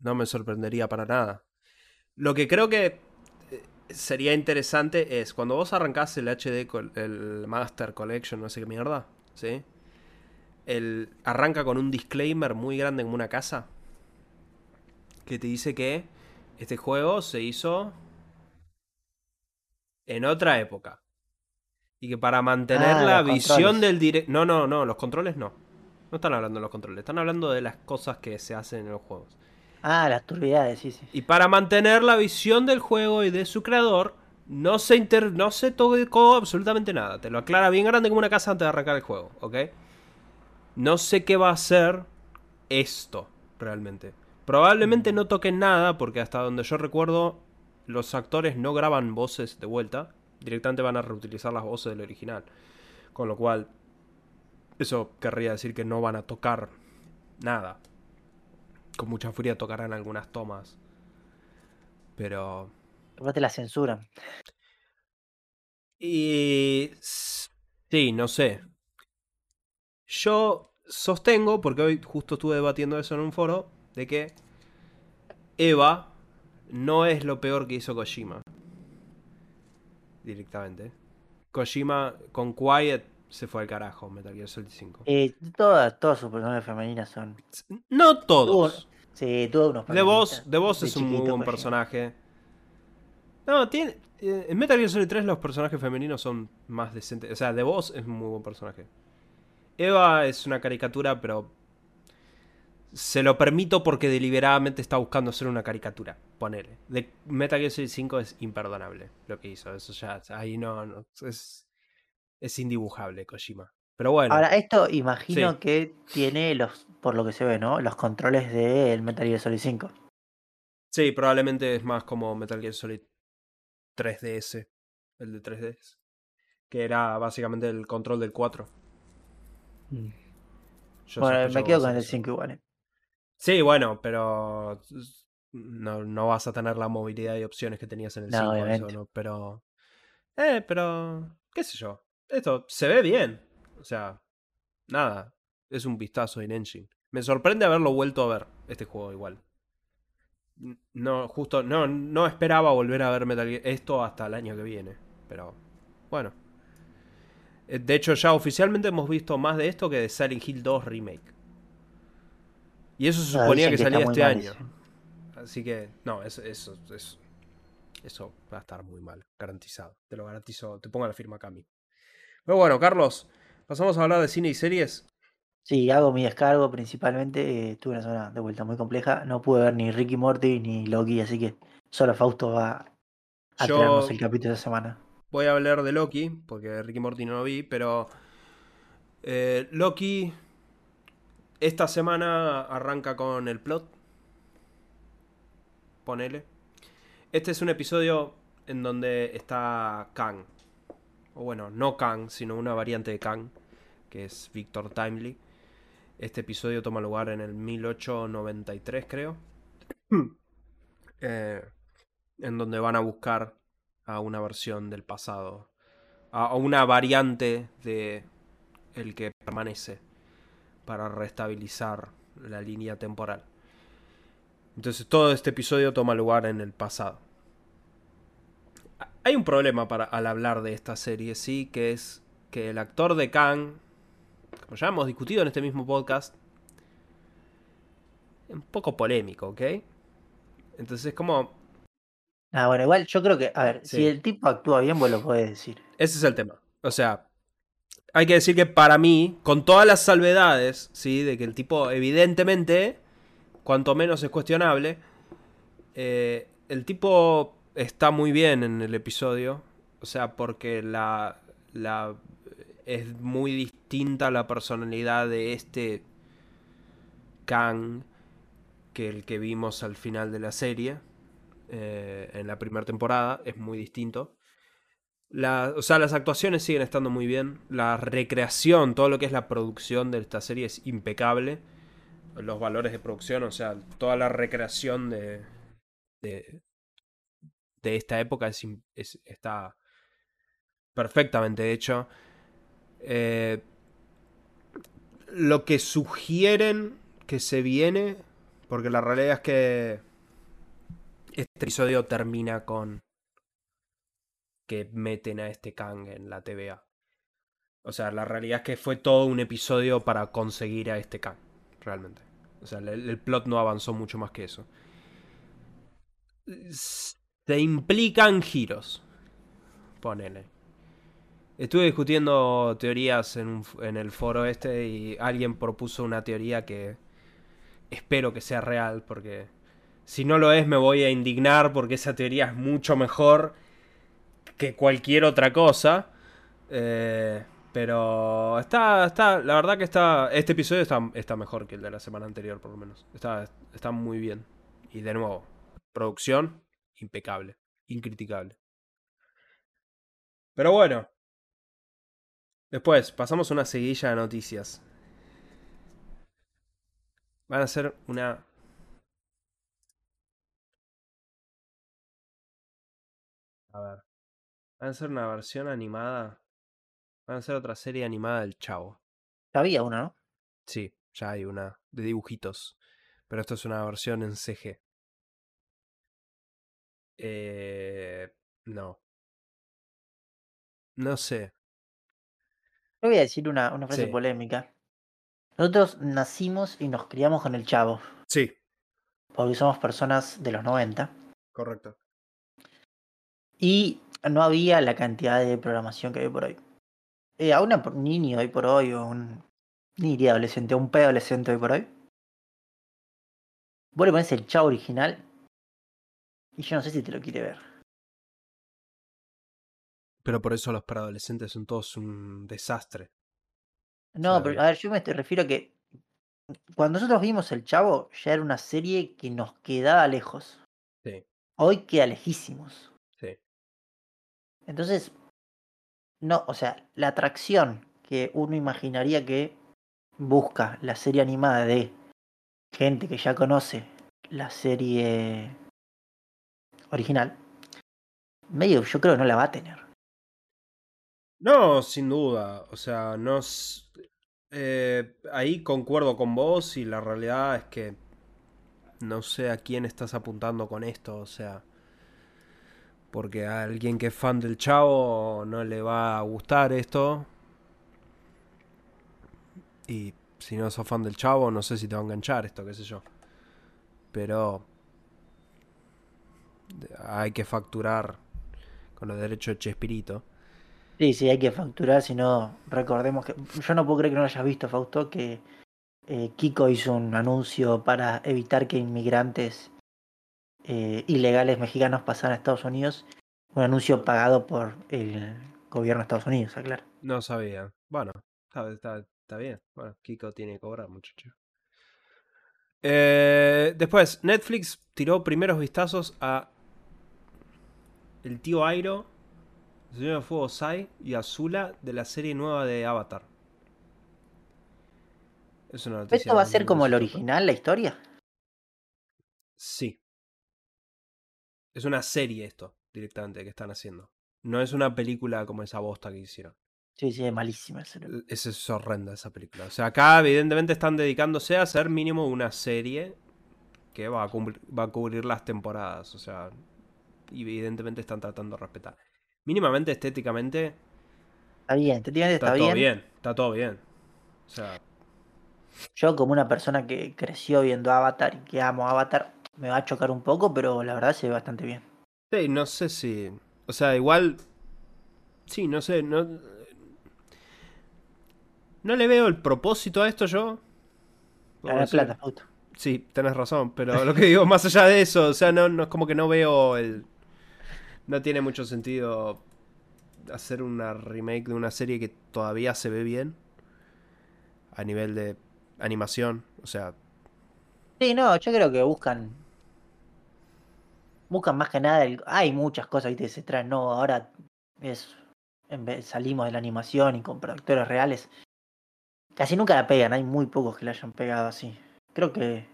No me sorprendería para nada. Lo que creo que eh, sería interesante es cuando vos arrancás el HD, el Master Collection, no sé qué mierda, ¿sí? El, arranca con un disclaimer muy grande como una casa que te dice que este juego se hizo en otra época. Y que para mantener Ah, la visión controles. del directo... No, no, no, los controles no. No están hablando de los controles, están hablando de las cosas que se hacen en los juegos. Ah, las turbidades, sí, sí. Y para mantener la visión del juego y de su creador, no se, inter no se tocó absolutamente nada. Te lo aclara bien grande como una casa antes de arrancar el juego, ¿ok? No sé qué va a ser esto, realmente. Probablemente no toquen nada, porque hasta donde yo recuerdo, los actores no graban voces de vuelta. Directamente van a reutilizar las voces del original. Con lo cual, eso querría decir que no van a tocar nada. Con mucha furia tocarán algunas tomas. Pero. Después te la censuran. Y. Sí, no sé. Yo sostengo, porque hoy justo estuve debatiendo eso en un foro, de que Eva no es lo peor que hizo Kojima. Directamente. Kojima con Quiet se fue al carajo, Metal Gear Solid 5. Eh, todas, todas sus personajes femeninas son. No todos. Sí, todos unos De personitas de de es un muy buen Kojima. personaje. No, tiene. eh, En Metal Gear Solid 3 los personajes femeninos son más decentes. O sea, de Voz es un muy buen personaje. Eva es una caricatura, pero. Se lo permito porque deliberadamente está buscando hacer una caricatura. Ponele. De Metal Gear Solid 5 es imperdonable lo que hizo. Eso ya. Ahí no. no es, es indibujable, Kojima. Pero bueno. Ahora, esto imagino Sí. que tiene los, por lo que se ve, ¿no? Los controles del Metal Gear Solid 5. Sí, probablemente es más como Metal Gear Solid 3DS, el de 3DS, que era básicamente el control del 4. Yo bueno, me que quedo con el eso. 5 igual. ¿eh? Sí, bueno, pero no, no vas a tener la movilidad y opciones que tenías en el No, 5, eso obviamente. no, pero eh, pero qué sé yo. Esto se ve bien. O sea, nada, es un vistazo en Engine. Me sorprende haberlo vuelto a ver este juego igual. No, justo, no, no esperaba volver a ver Metal Gear esto hasta el año que viene. Pero, bueno. Eh, De hecho, ya oficialmente hemos visto más de esto que de Silent Hill 2 Remake. Y eso se Ah, suponía que salía este año. ese. Así que, no, eso, eso, eso, eso va a estar muy mal, garantizado. Te lo garantizo, te pongo la firma mismo. Pero bueno, Carlos, pasamos a hablar de cine y series. Sí, hago mi descargo principalmente. eh, tuve una semana de vuelta muy compleja. No pude ver ni Ricky Morty ni Loki, así que solo Fausto va a Yo- traernos el capítulo de semana. Voy a hablar de Loki, porque Ricky Morty no lo vi, pero eh, Loki esta semana arranca con el plot. Ponele. Este es un episodio en donde está Kang. O bueno, no Kang, sino una variante de Kang, que es Victor Timely. Este episodio toma lugar en el 1893, creo. Eh, en donde van a buscar a una versión del pasado. A a una variante de el que permanece. Para restabilizar la línea temporal. Entonces todo este episodio toma lugar en el pasado. Hay un problema para, al hablar de esta serie, sí, que es que el actor de Kang, como ya hemos discutido en este mismo podcast, es un poco polémico, ¿ok? Entonces como... Ah, bueno, igual yo creo que, a ver, Sí. si el tipo actúa bien, vos lo podés decir. Ese es el tema. O sea, hay que decir que para mí, con todas las salvedades, ¿sí? De que el tipo, evidentemente, cuanto menos es cuestionable, eh, el tipo está muy bien en el episodio. O sea, porque la, la es muy distinta la personalidad de este Kang que el que vimos al final de la serie. eh, en la primera temporada. Es muy distinto. O sea, las actuaciones siguen estando muy bien. La recreación, todo lo que es la producción de esta serie es impecable. Los valores de producción, o sea, toda la recreación de, de, esta época es, es- está perfectamente hecho. Eh, lo que sugieren que se viene, porque la realidad es que este episodio termina con que meten a este Kang en la TVA. O sea, la realidad es que fue todo un episodio para conseguir a este Kang, realmente. O sea, el, plot no avanzó mucho más que eso. Se implican giros. Ponele. Estuve discutiendo teorías en, en el foro este y alguien propuso una teoría que espero que sea real porque si no lo es me voy a indignar porque esa teoría es mucho mejor que cualquier otra cosa. Eh, pero está, está, la verdad que está, este episodio está, está mejor que el de la semana anterior por lo menos. Está, está muy bien. Y de nuevo, producción impecable, incriticable. Pero bueno. Después, pasamos una seguilla de noticias. Van a ser una... A ver. Van a ser una versión animada. Van a ser otra serie animada del Chavo. Ya había una, ¿no? Sí, ya hay una de dibujitos. Pero esto es una versión en CG. Eh... No. No sé. Yo voy a decir una, una frase Sí. polémica. Nosotros nacimos y nos criamos con el chavo, Sí, porque somos personas de los 90. correcto. Y no había la cantidad de programación que hay por hoy. Eh, a una por- niño hoy por hoy, o un ni diría adolescente, a un preadolescente hoy por hoy. Vos le pones el chavo original. Y yo no sé si te lo quiere ver. Pero por eso los preadolescentes son todos un desastre. No, pero a ver, yo me te refiero a que cuando nosotros vimos el chavo, ya era una serie que nos quedaba lejos. Sí, Hoy queda lejísimos. Entonces, no, o sea, la atracción que uno imaginaría que busca la serie animada de gente que ya conoce la serie original, medio yo creo que no la va a tener. No, sin duda. O sea, no. eh, ahí concuerdo con vos y la realidad es que no sé a quién estás apuntando con esto. O sea, porque a alguien que es fan del chavo no le va a gustar esto. Y si no sos fan del chavo, no sé si te va a enganchar esto, qué sé yo. Pero hay que facturar con los derechos de Chespirito. Sí, sí, hay que facturar, si no, recordemos que. Yo no puedo creer que no lo hayas visto, Fausto, que eh, Kiko hizo un anuncio para evitar que inmigrantes eh, ilegales mexicanos pasaran a Estados Unidos. Un anuncio pagado por el gobierno de Estados Unidos, aclaro. No sabía. Bueno, está, está, está bien. Bueno, Kiko tiene que cobrar, muchacho. Eh, después, Netflix tiró primeros vistazos a el tío Airo, el señor de Fuego Sai y Azula de la serie nueva de Avatar. Es una noticia. ¿Esto va a ser como el original, la historia? Sí. Es una serie esto, directamente, que están haciendo. No es una película como esa bosta que hicieron. Sí, sí, es malísima. esa. Es, es horrenda esa película. O sea, acá evidentemente están dedicándose a hacer mínimo una serie que va a, cubrir, va a cubrir las temporadas. O sea, evidentemente están tratando de respetar. Mínimamente, estéticamente, Está bien, técnicamente está, está, todo bien. bien. Está todo bien. O sea, Yo como una persona que creció viendo Avatar y que amo Avatar, me va a chocar un poco, pero la verdad se ve bastante bien. sí, no sé si... O sea, igual... Sí, no sé, no... No le veo el propósito a esto yo. Ganar decir- plata. Sí, tenés razón, pero lo que digo, más allá de eso, o sea, no, no es como que no veo el... No tiene mucho sentido hacer una remake de una serie que todavía se ve bien a nivel de animación, o sea, Sí, no, yo creo que buscan. Buscan más que nada. el- Hay muchas cosas ¿viste? que se traen. No, ahora es. En vez, salimos de la animación y con productores reales. Casi nunca la pegan. Hay muy pocos que la hayan pegado así. Creo que.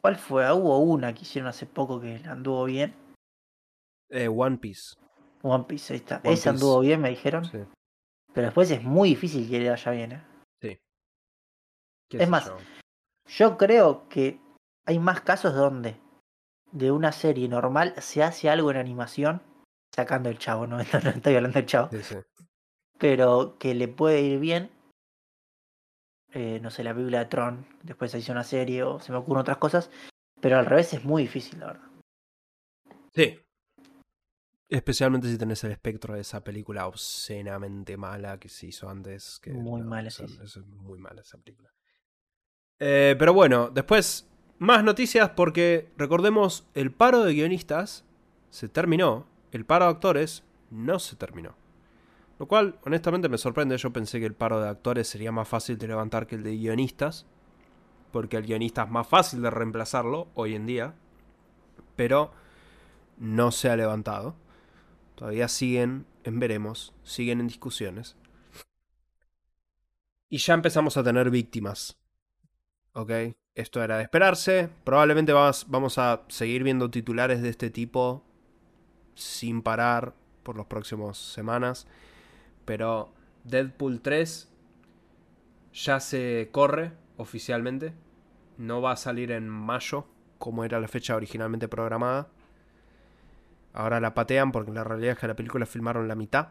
¿Cuál fue? Ah, Hubo una que hicieron hace poco que anduvo bien. eh, One Piece. One Piece, ahí está. One Ese anduvo bien, me dijeron. Sí. Pero después es muy difícil que le vaya bien, ¿eh? Sí. ¿Qué Es más, yo? Yo creo que hay más casos donde de una serie normal se hace algo en animación, sacando el chavo, no, no estoy hablando del chavo, Sí, sí. pero que le puede ir bien. eh, no sé, la Biblia de Tron, después se hizo una serie o se me ocurren otras cosas, pero al revés es muy difícil, la verdad. Sí. Especialmente si tenés el espectro de esa película obscenamente mala que se hizo antes. Que, Muy mala, esa- sí, sí. esa es muy mala esa película. Eh, pero bueno, después más noticias porque recordemos, el paro de guionistas se terminó, el paro de actores no se terminó. Lo cual, honestamente, me sorprende. Yo pensé que el paro de actores sería más fácil de levantar que el de guionistas. Porque el guionista es más fácil de reemplazarlo hoy en día. Pero no se ha levantado. Todavía siguen en veremos, siguen en discusiones. Y ya empezamos a tener víctimas. ¿Ok? Esto era de esperarse. Probablemente vamos a seguir viendo titulares de este tipo sin parar por las próximas semanas. Pero Deadpool 3 ya se corre oficialmente. No va a salir en mayo, como era la fecha originalmente programada. Ahora la patean porque la realidad es que la película filmaron la mitad.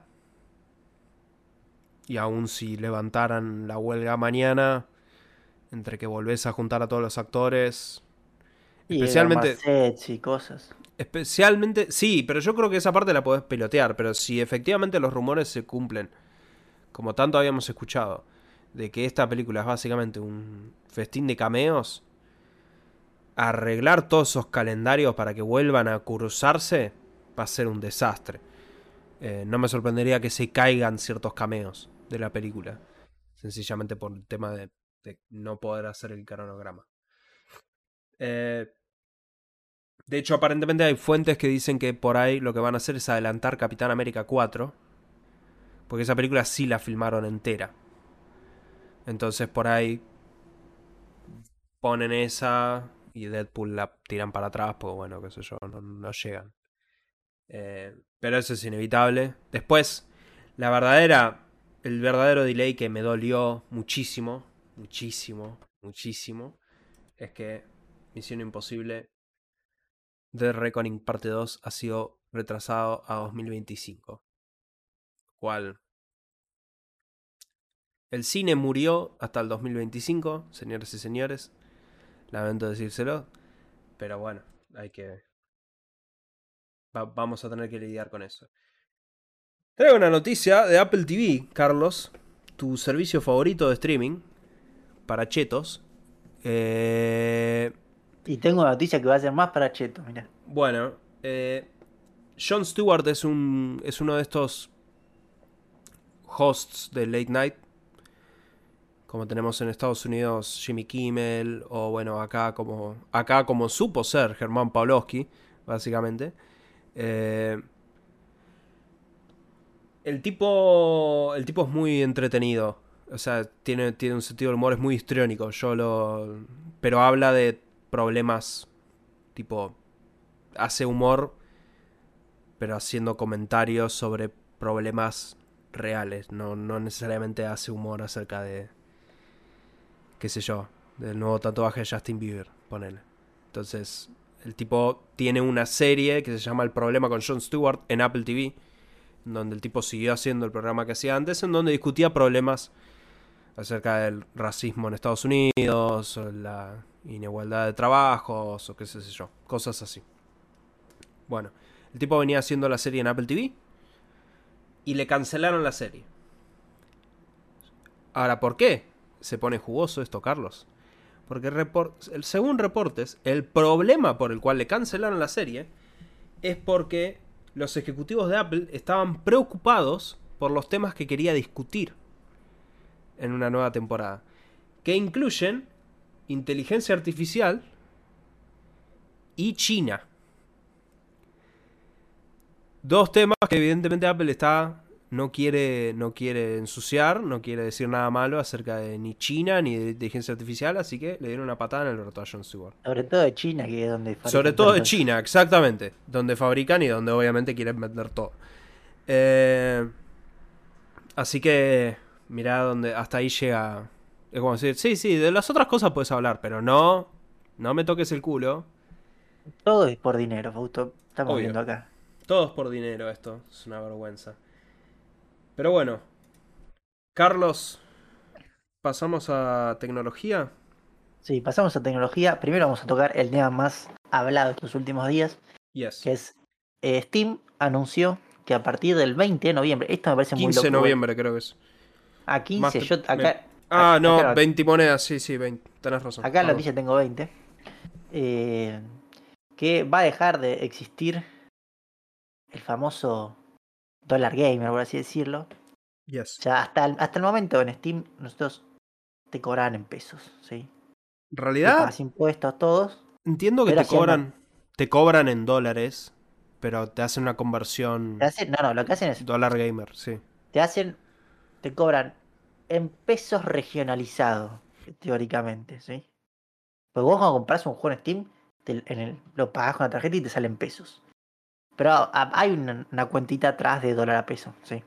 Y aún si levantaran la huelga mañana, entre que volvés a juntar a todos los actores. Y Especialmente- y cosas. Especialmente, sí, pero yo creo que esa parte la podés pelotear. Pero si efectivamente los rumores se cumplen, como tanto habíamos escuchado, de que esta película es básicamente un festín de cameos, arreglar todos esos calendarios para que vuelvan a cruzarse va a ser un desastre. Eh, no me sorprendería que se caigan ciertos cameos de la película, sencillamente por el tema de, de no poder hacer el cronograma. Eh, de hecho, aparentemente hay fuentes que dicen que por ahí lo que van a hacer es adelantar Capitán América 4. Porque esa película sí la filmaron entera. Entonces por ahí ponen esa y Deadpool la tiran para atrás, pues bueno, qué sé yo, no, llegan. Eh, pero eso es inevitable. Después, la verdadera, el verdadero delay que me dolió muchísimo, muchísimo, muchísimo, es que Misión Imposible The Reckoning parte 2 ha sido retrasado a 2025. Cual el cine murió hasta el 2025, señores y señores. Lamento decírselo, pero bueno, hay que va- vamos a tener que lidiar con eso. Traigo una noticia de Apple TV, Carlos, tu servicio favorito de streaming para chetos. Eh, Y tengo noticia que va a ser más para Cheto, mira. bueno, eh, Jon Stewart es un es uno de estos hosts de late night, como tenemos en Estados Unidos Jimmy Kimmel o bueno acá como acá como supo ser Germán Pawlowski, básicamente. Eh, el tipo el tipo es muy entretenido, o sea tiene tiene un sentido del humor es muy histriónico. Yo lo pero habla de problemas tipo hace humor, pero haciendo comentarios sobre problemas reales. No, no necesariamente hace humor acerca de, qué sé yo, del nuevo tatuaje de Justin Bieber, ponele. Entonces, el tipo tiene una serie que se llama El problema con Jon Stewart en Apple TV, donde el tipo siguió haciendo el programa que hacía antes, en donde discutía problemas acerca del racismo en Estados Unidos, o la inigualdad de trabajos, o qué sé yo, cosas así. Bueno, el tipo venía haciendo la serie en Apple TV y le cancelaron la serie. Ahora, ¿por qué se pone jugoso esto, Carlos? Porque según reportes, el problema por el cual le cancelaron la serie es porque los ejecutivos de Apple estaban preocupados por los temas que quería discutir en una nueva temporada, que incluyen inteligencia artificial y China. Dos temas que evidentemente Apple está no quiere no quiere ensuciar, no quiere decir nada malo acerca de ni China ni de inteligencia artificial, así que le dieron una patada en el orto a Jon Stewart. Sobre todo de China, que es donde Sobre fabrican todo de. China, exactamente, donde fabrican y donde obviamente quieren vender todo. Eh, así que, mirá donde hasta ahí llega. Es como decir, sí, sí, de las otras cosas puedes hablar, pero no, no me toques el culo. Todo es por dinero, Fausto. Estamos Obvio. viendo acá. Todo es por dinero esto, es una vergüenza. Pero bueno, Carlos, pasamos a tecnología. Sí, pasamos a tecnología. Primero vamos a tocar el tema más hablado estos últimos días, Yes. que es eh, Steam anunció que a partir del 20 de noviembre, esto me parece muy 15 de noviembre creo que es. A 15, Más te- yo acá, Ah, acá no, lo- 20 monedas, sí, sí, 20. Tenés razón. acá en la noticia tengo 20. eh, que va a dejar de existir el famoso dólar gamer, por así decirlo. Yes. O sea, hasta el, hasta el momento en Steam nosotros te cobran en pesos, ¿sí? En realidad, pagas impuestos todos. entiendo que te cobran, te cobran en dólares, pero te hacen una conversión Te hacen, no, no, lo que hacen es, dólar gamer, sí. te hacen, te cobran en pesos regionalizados, teóricamente, ¿sí? Pues vos cuando compras un juego en Steam, te- en el- lo pagas con la tarjeta y te salen pesos. Pero a- hay una, una cuentita atrás de dólar a peso, ¿sí?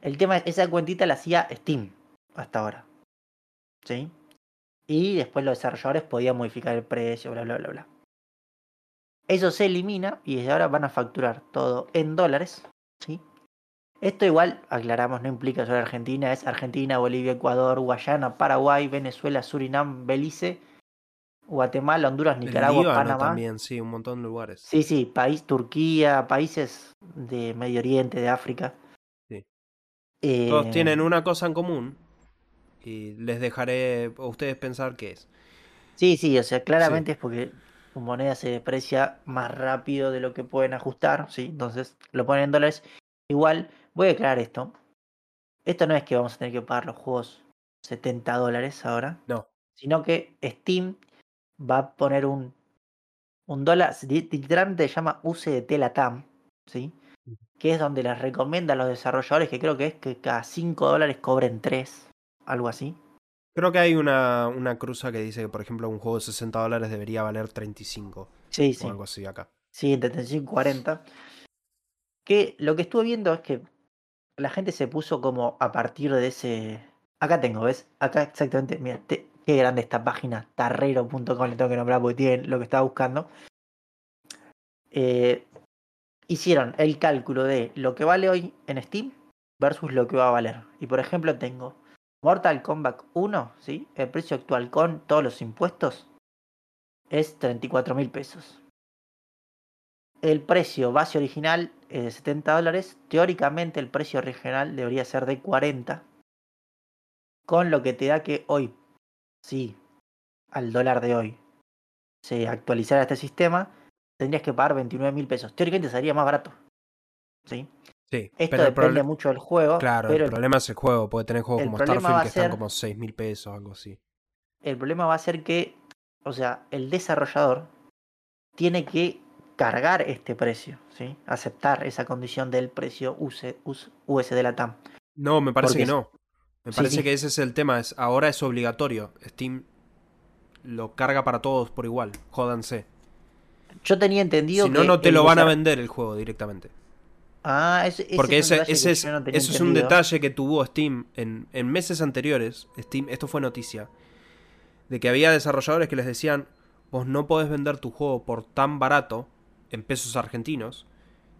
El tema es, esa cuentita la hacía Steam hasta ahora, ¿sí? Y después los desarrolladores podían modificar el precio, bla, bla, bla, bla. Eso se elimina y desde ahora van a facturar todo en dólares, ¿sí? Esto igual, aclaramos, no implica solo Argentina, es Argentina, Bolivia, Ecuador, Guayana, Paraguay, Venezuela, Surinam, Belice, Guatemala, Honduras, Nicaragua, Líbano Panamá. también, sí, un montón de lugares. Sí, sí, país, Turquía, países de Medio Oriente, de África. Sí. Eh, Todos tienen una cosa en común y les dejaré a ustedes pensar qué es. Sí, sí, o sea, claramente es porque su moneda se deprecia más rápido de lo que pueden ajustar, ¿sí? Entonces lo ponen en dólares. Igual, voy a aclarar esto. Esto no es que vamos a tener que pagar los juegos 70 dólares ahora, No. sino que Steam va a poner un, un dólar, li- literalmente se llama UCDT Latam, ¿sí? Que es donde les recomienda a los desarrolladores, que creo que es que cada 5 dólares cobren 3, algo así. Creo que hay una, una cruza que dice que, por ejemplo, un juego de 60 dólares debería valer 35 Sí, sí. o algo así acá. Sí, entre 35 y 40. Que lo que estuve viendo es que la gente se puso como a partir de ese. Acá tengo, ¿ves? Acá exactamente, mira, qué grande esta página, tarrero.com, le tengo que nombrar porque tiene lo que estaba buscando. Eh, hicieron el cálculo de lo que vale hoy en Steam versus lo que va a valer. Y por ejemplo, tengo Mortal Kombat 1, ¿sí? El precio actual con todos los impuestos es 34 mil pesos. El precio base original es de 70 dólares. Teóricamente el precio original debería ser de 40. Con lo que te da que hoy, sí, al dólar de hoy, se actualizara este sistema, tendrías que pagar 29 mil pesos. Teóricamente sería más barato. ¿Sí? Sí, Esto pero depende mucho del juego. Claro, pero el problema es el juego. Puede tener juegos como Starfield que están como 6 mil pesos, algo así. el problema va a ser que, o sea, el desarrollador tiene que cargar este precio, ¿sí? Aceptar esa condición del precio US, de la TAM. No, me parece Porque que no. Me parece sí. que ese es el tema. Es, ahora es obligatorio. Steam lo carga para todos por igual. Jódanse. Yo tenía entendido Si no, que no te lo van a vender el juego directamente. Ah, ese, ese Porque es un ese, ese es, no ese es un detalle que tuvo Steam en, en meses anteriores. Steam, esto fue noticia. De que había desarrolladores que les decían: Vos no podés vender tu juego por tan barato, en pesos argentinos.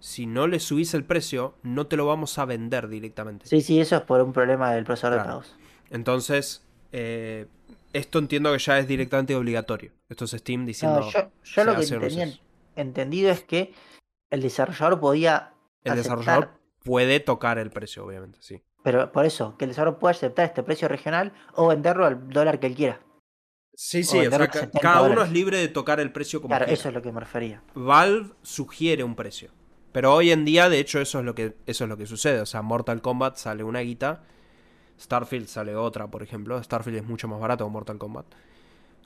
Si no le subís el precio, no te lo vamos a vender directamente. Sí, sí, eso es por un problema del procesador de pagos. Entonces, eh, esto entiendo que ya es directamente obligatorio. Esto es Steam diciendo. No, yo, yo lo que tenía entendido es que el desarrollador podía El aceptar, desarrollador puede tocar el precio, obviamente, sí. pero por eso, que el desarrollador puede aceptar este precio regional o venderlo al dólar que él quiera. Sí, sí, o sea, ca- cada uno es libre de tocar el precio como Claro, quiera. eso es lo que me refería. Valve sugiere un precio. Pero hoy en día, de hecho, eso es lo que, eso es lo que sucede. O sea, Mortal Kombat sale una guita. Starfield sale otra, por ejemplo. Starfield es mucho más barato que Mortal Kombat.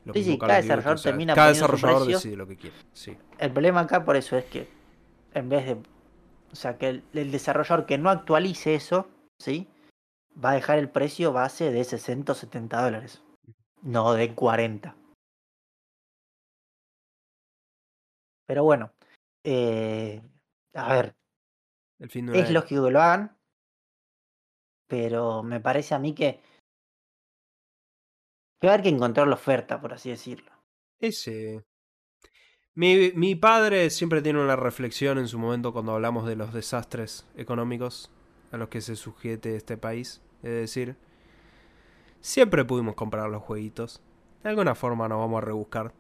Lo Sí, sí, cada desarrollador o sea, termina Cada poniendo su desarrollador precio. decide lo que quiere. Sí. El problema acá por eso es que en vez de, o sea, que el, el desarrollador que no actualice eso, ¿sí? Va a dejar el precio base de 60 o 70 dólares, no de 40. Pero bueno, eh, a ver, El fin Es lógico que lo hagan, pero me parece a mí que, que va a haber que encontrar la oferta, por así decirlo. Ese. Mi, mi padre siempre tiene una reflexión en su momento cuando hablamos de los desastres económicos a los que se sujete este país. Es decir, siempre pudimos comprar los jueguitos. De alguna forma nos vamos a rebuscar.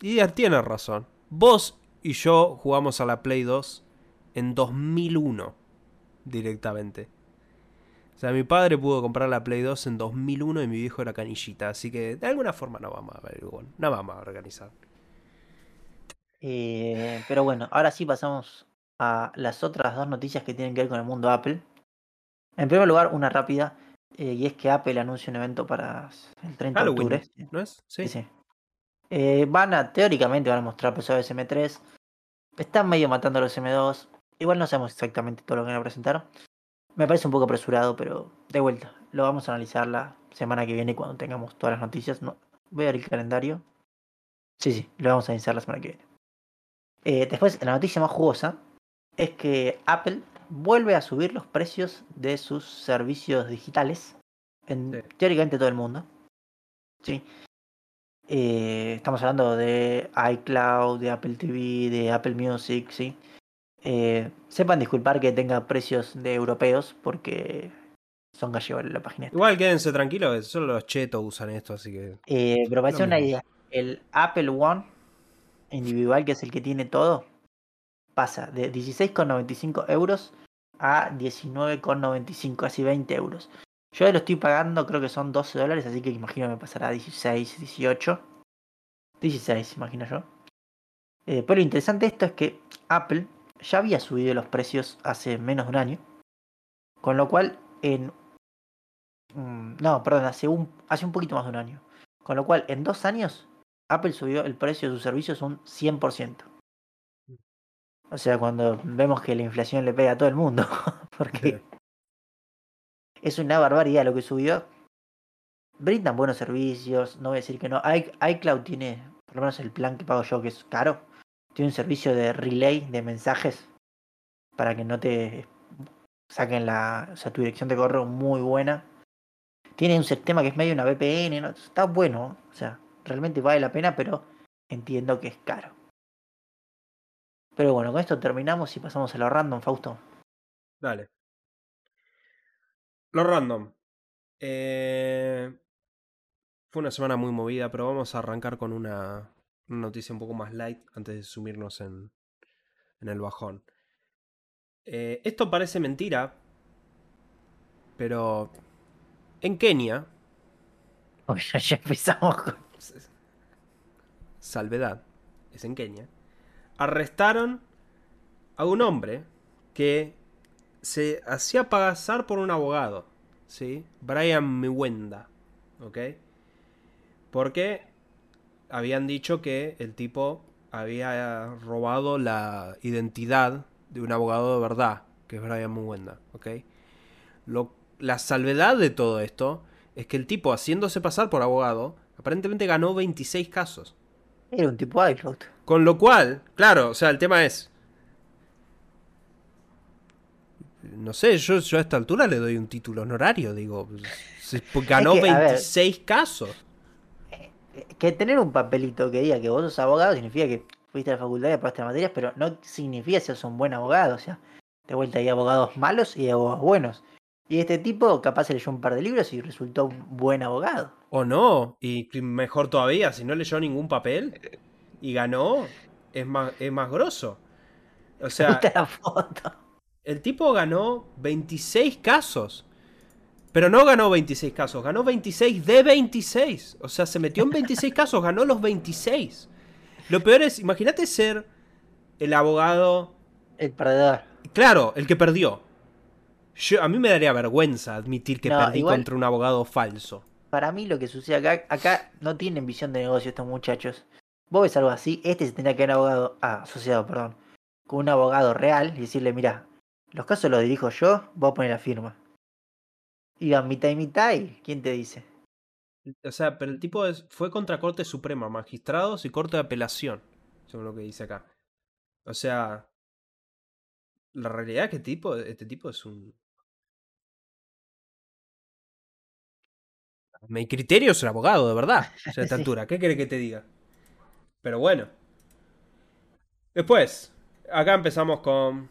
Y tiene razón. Vos y yo jugamos a la Play 2 en 2001 directamente. O sea, mi padre pudo comprar la Play 2 en 2001 y mi viejo era canillita. Así que de alguna forma no vamos a ver, no vamos a organizar. Eh, pero bueno, ahora sí pasamos a las otras dos noticias que tienen que ver con el mundo Apple. En primer lugar, una rápida, eh, y es que Apple anuncia un evento para el 30 Halloween, de octubre. ¿no es? Sí. Sí, sí. Eh, van a, teóricamente van a mostrar PSOS M3. Están medio matando los M2. Igual no sabemos exactamente todo lo que van a presentar. Me parece un poco apresurado, pero de vuelta. Lo vamos a analizar la semana que viene cuando tengamos todas las noticias. No, voy a ver el calendario. Sí, sí, lo vamos a analizar la semana que viene. Eh, después, la noticia más jugosa es que Apple vuelve a subir los precios de sus servicios digitales en Sí. teóricamente todo el mundo. Sí. Eh, estamos hablando de iCloud, de Apple TV, de Apple Music, sí. Eh, sepan disculpar que tenga precios de europeos porque son gallegos en la página. esta. Igual quédense tranquilos, solo los chetos usan esto, así que. Eh, pero para hacer una idea, el Apple One individual, que es el que tiene todo, pasa de 16,95 euros a 19,95, casi 20 euros. Yo lo estoy pagando, creo que son 12 dólares, así que imagino me pasará a 16, 18. 16, imagino yo. Eh, pero lo interesante de esto es que Apple ya había subido los precios hace menos de un año. Con lo cual, en. mm, No, perdón, hace un, hace un poquito más de un año. Con lo cual, en dos años, Apple subió el precio de sus servicios un 100%. O sea, cuando vemos que la inflación le pega a todo el mundo. Porque es una barbaridad lo que subió. Brindan buenos servicios, no voy a decir que no. i- iCloud tiene, por lo menos el plan que pago yo, que es caro. Tiene un servicio de relay de mensajes para que no te saquen la. O sea, tu dirección de correo muy buena. Tiene un sistema que es medio una VPN, ¿no? está bueno. O sea, realmente vale la pena, pero entiendo que es caro. Pero bueno, con esto terminamos y pasamos a lo random, Fausto. Dale. Lo random. Eh, Fue una semana muy movida, pero vamos a arrancar con una, una noticia un poco más light antes de sumirnos en, en el bajón. Eh, esto parece mentira, pero en Kenia, Porque ya, ya empezamos con. salvedad, es en Kenia, arrestaron a un hombre que se hacía pasar por un abogado, ¿sí? Brian Miwenda, ¿ok? Porque habían dicho que el tipo había robado la identidad de un abogado de verdad, que es Brian Miwenda, ¿ok? Lo, la salvedad de todo esto es que el tipo, haciéndose pasar por abogado, aparentemente ganó 26 casos. Era un tipo iCloud. Con lo cual, claro, o sea, el tema es. No sé, yo, yo a esta altura le doy un título honorario, digo. se- Ganó que, a ver. 26 casos. Que tener un papelito que diga que vos sos abogado significa que fuiste a la facultad y aprobaste materias, pero no significa que sos un buen abogado. O sea, de vuelta hay abogados malos y abogados buenos. Y este tipo capaz se leyó un par de libros y resultó un buen abogado. O no, y mejor todavía, si no leyó ningún papel y ganó, es más, es más grosso. O sea, ¿Viste la foto? el tipo ganó 26 casos. Pero no ganó 26 casos, ganó 26 de 26. O sea, se metió en 26 casos, ganó los 26. Lo peor es, imagínate ser el abogado, El perdedor. claro, el que perdió. Yo, a mí me daría vergüenza admitir que No, perdí igual- contra un abogado falso. Para mí lo que sucede acá, acá no tienen visión de negocio estos muchachos. Vos ves algo así, este se tendría que haber abogado, ah, asociado, perdón, con un abogado real y decirle, mira, los casos los dirijo yo, vos poner la firma. Y a mitad y mitad, y ¿quién te dice? O sea, pero el tipo es- fue contra Corte Suprema, magistrados y Corte de Apelación, según lo que dice acá. O sea, La realidad es que tipo, este tipo es un. Mi criterio es el abogado, de verdad. A esta Sí. altura. ¿Qué quiere que te diga? Pero bueno. Después, acá empezamos con.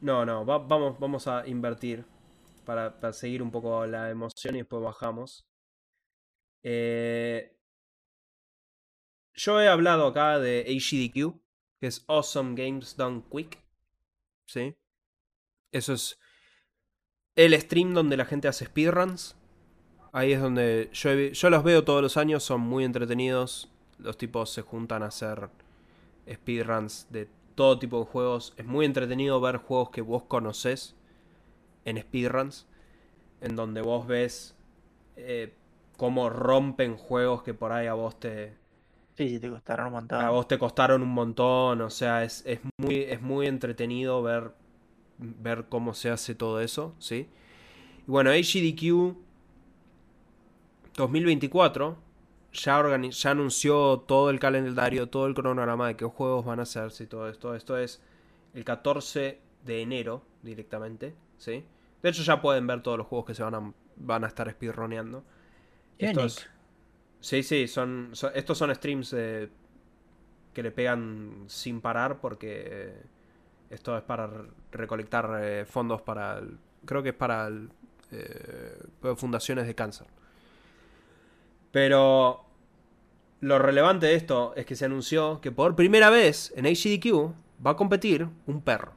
No, no, va- vamos, vamos a invertir para, para seguir un poco la emoción y después bajamos. Eh, yo he hablado acá de HDQ, que es Awesome Games Done Quick. ¿Sí? Eso es el stream donde la gente hace speedruns. Ahí es donde yo, he vi- yo los veo todos los años, son muy entretenidos. Los tipos se juntan a hacer speedruns de todo tipo de juegos. Es muy entretenido ver juegos que vos conocés en speedruns. En donde vos ves eh, cómo rompen juegos que por ahí a vos te, Sí, sí, te costaron un montón. a vos te costaron un montón, o sea, es, es muy, es muy entretenido ver, ver cómo se hace todo eso, ¿sí? Y bueno, HDQ 2024 ya, ya anunció todo el calendario, todo el cronograma de qué juegos van a hacerse y todo esto. Esto es el 14 de enero directamente, ¿sí? De hecho ya pueden ver todos los juegos que se van a, van a estar speedroneando. Estos, sí, sí, son, son- estos son streams que le pegan sin parar porque esto es para re- recolectar eh, fondos para, el- creo que es para el, eh, fundaciones de cáncer. Pero lo relevante de esto es que se anunció que por primera vez en HDQ va a competir un perro.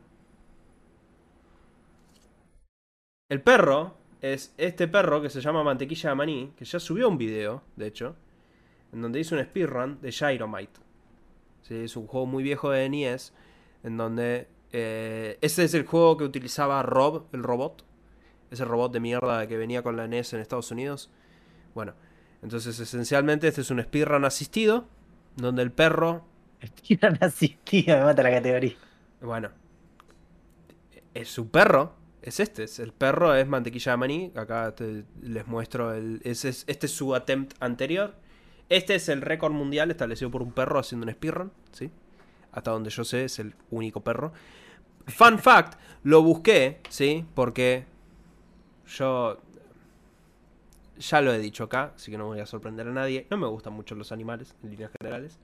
El perro es este perro que se llama Mantequilla de Maní, que ya subió un video, de hecho, en donde hizo un speedrun de Gyromite. Sí, es un juego muy viejo de NES, en donde eh, ese es el juego que utilizaba Rob, el robot. Ese robot de mierda que venía con la NES en Estados Unidos. Bueno, entonces esencialmente este es un speedrun asistido, donde el perro Tiran asistido, me mata la categoría. bueno, es su perro. Es este, es el perro es mantequilla de maní. Acá te- les muestro el. es- este es su attempt anterior. Este es el récord mundial establecido por un perro haciendo un speedrun, ¿sí? Hasta donde yo sé, es el único perro. Fun fact, lo busqué, ¿sí? Porque yo ya lo he dicho acá, así que no voy a sorprender a nadie. No me gustan mucho los animales, en líneas generales.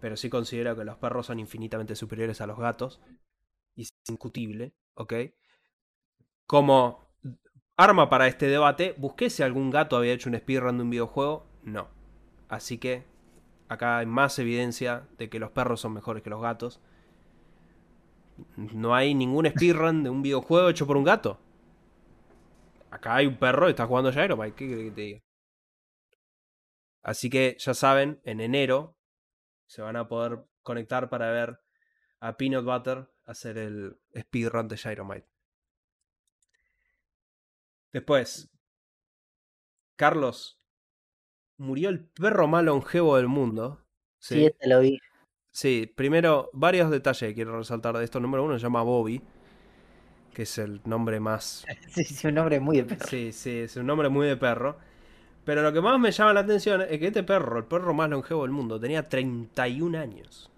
Pero sí considero que los perros son infinitamente superiores a los gatos. Y es indiscutible, ¿ok? Como arma para este debate, busqué si algún gato había hecho un speedrun de un videojuego. No. Así que acá hay más evidencia de que los perros son mejores que los gatos. No hay ningún speedrun de un videojuego hecho por un gato. Acá hay un perro y está jugando Gyromite. ¿Qué querés que te diga? Así que ya saben, en enero se van a poder conectar para ver a Peanut Butter hacer el speedrun de Gyromite. Después, Carlos, murió el perro más longevo del mundo. Sí, Sí, este lo vi. sí, primero, varios detalles que quiero resaltar de esto. Número uno se llama Bobby, que es el nombre más Sí, sí, un nombre muy de perro. Sí, sí, es un nombre muy de perro. Pero lo que más me llama la atención es que este perro, el perro más longevo del mundo, tenía 31 años.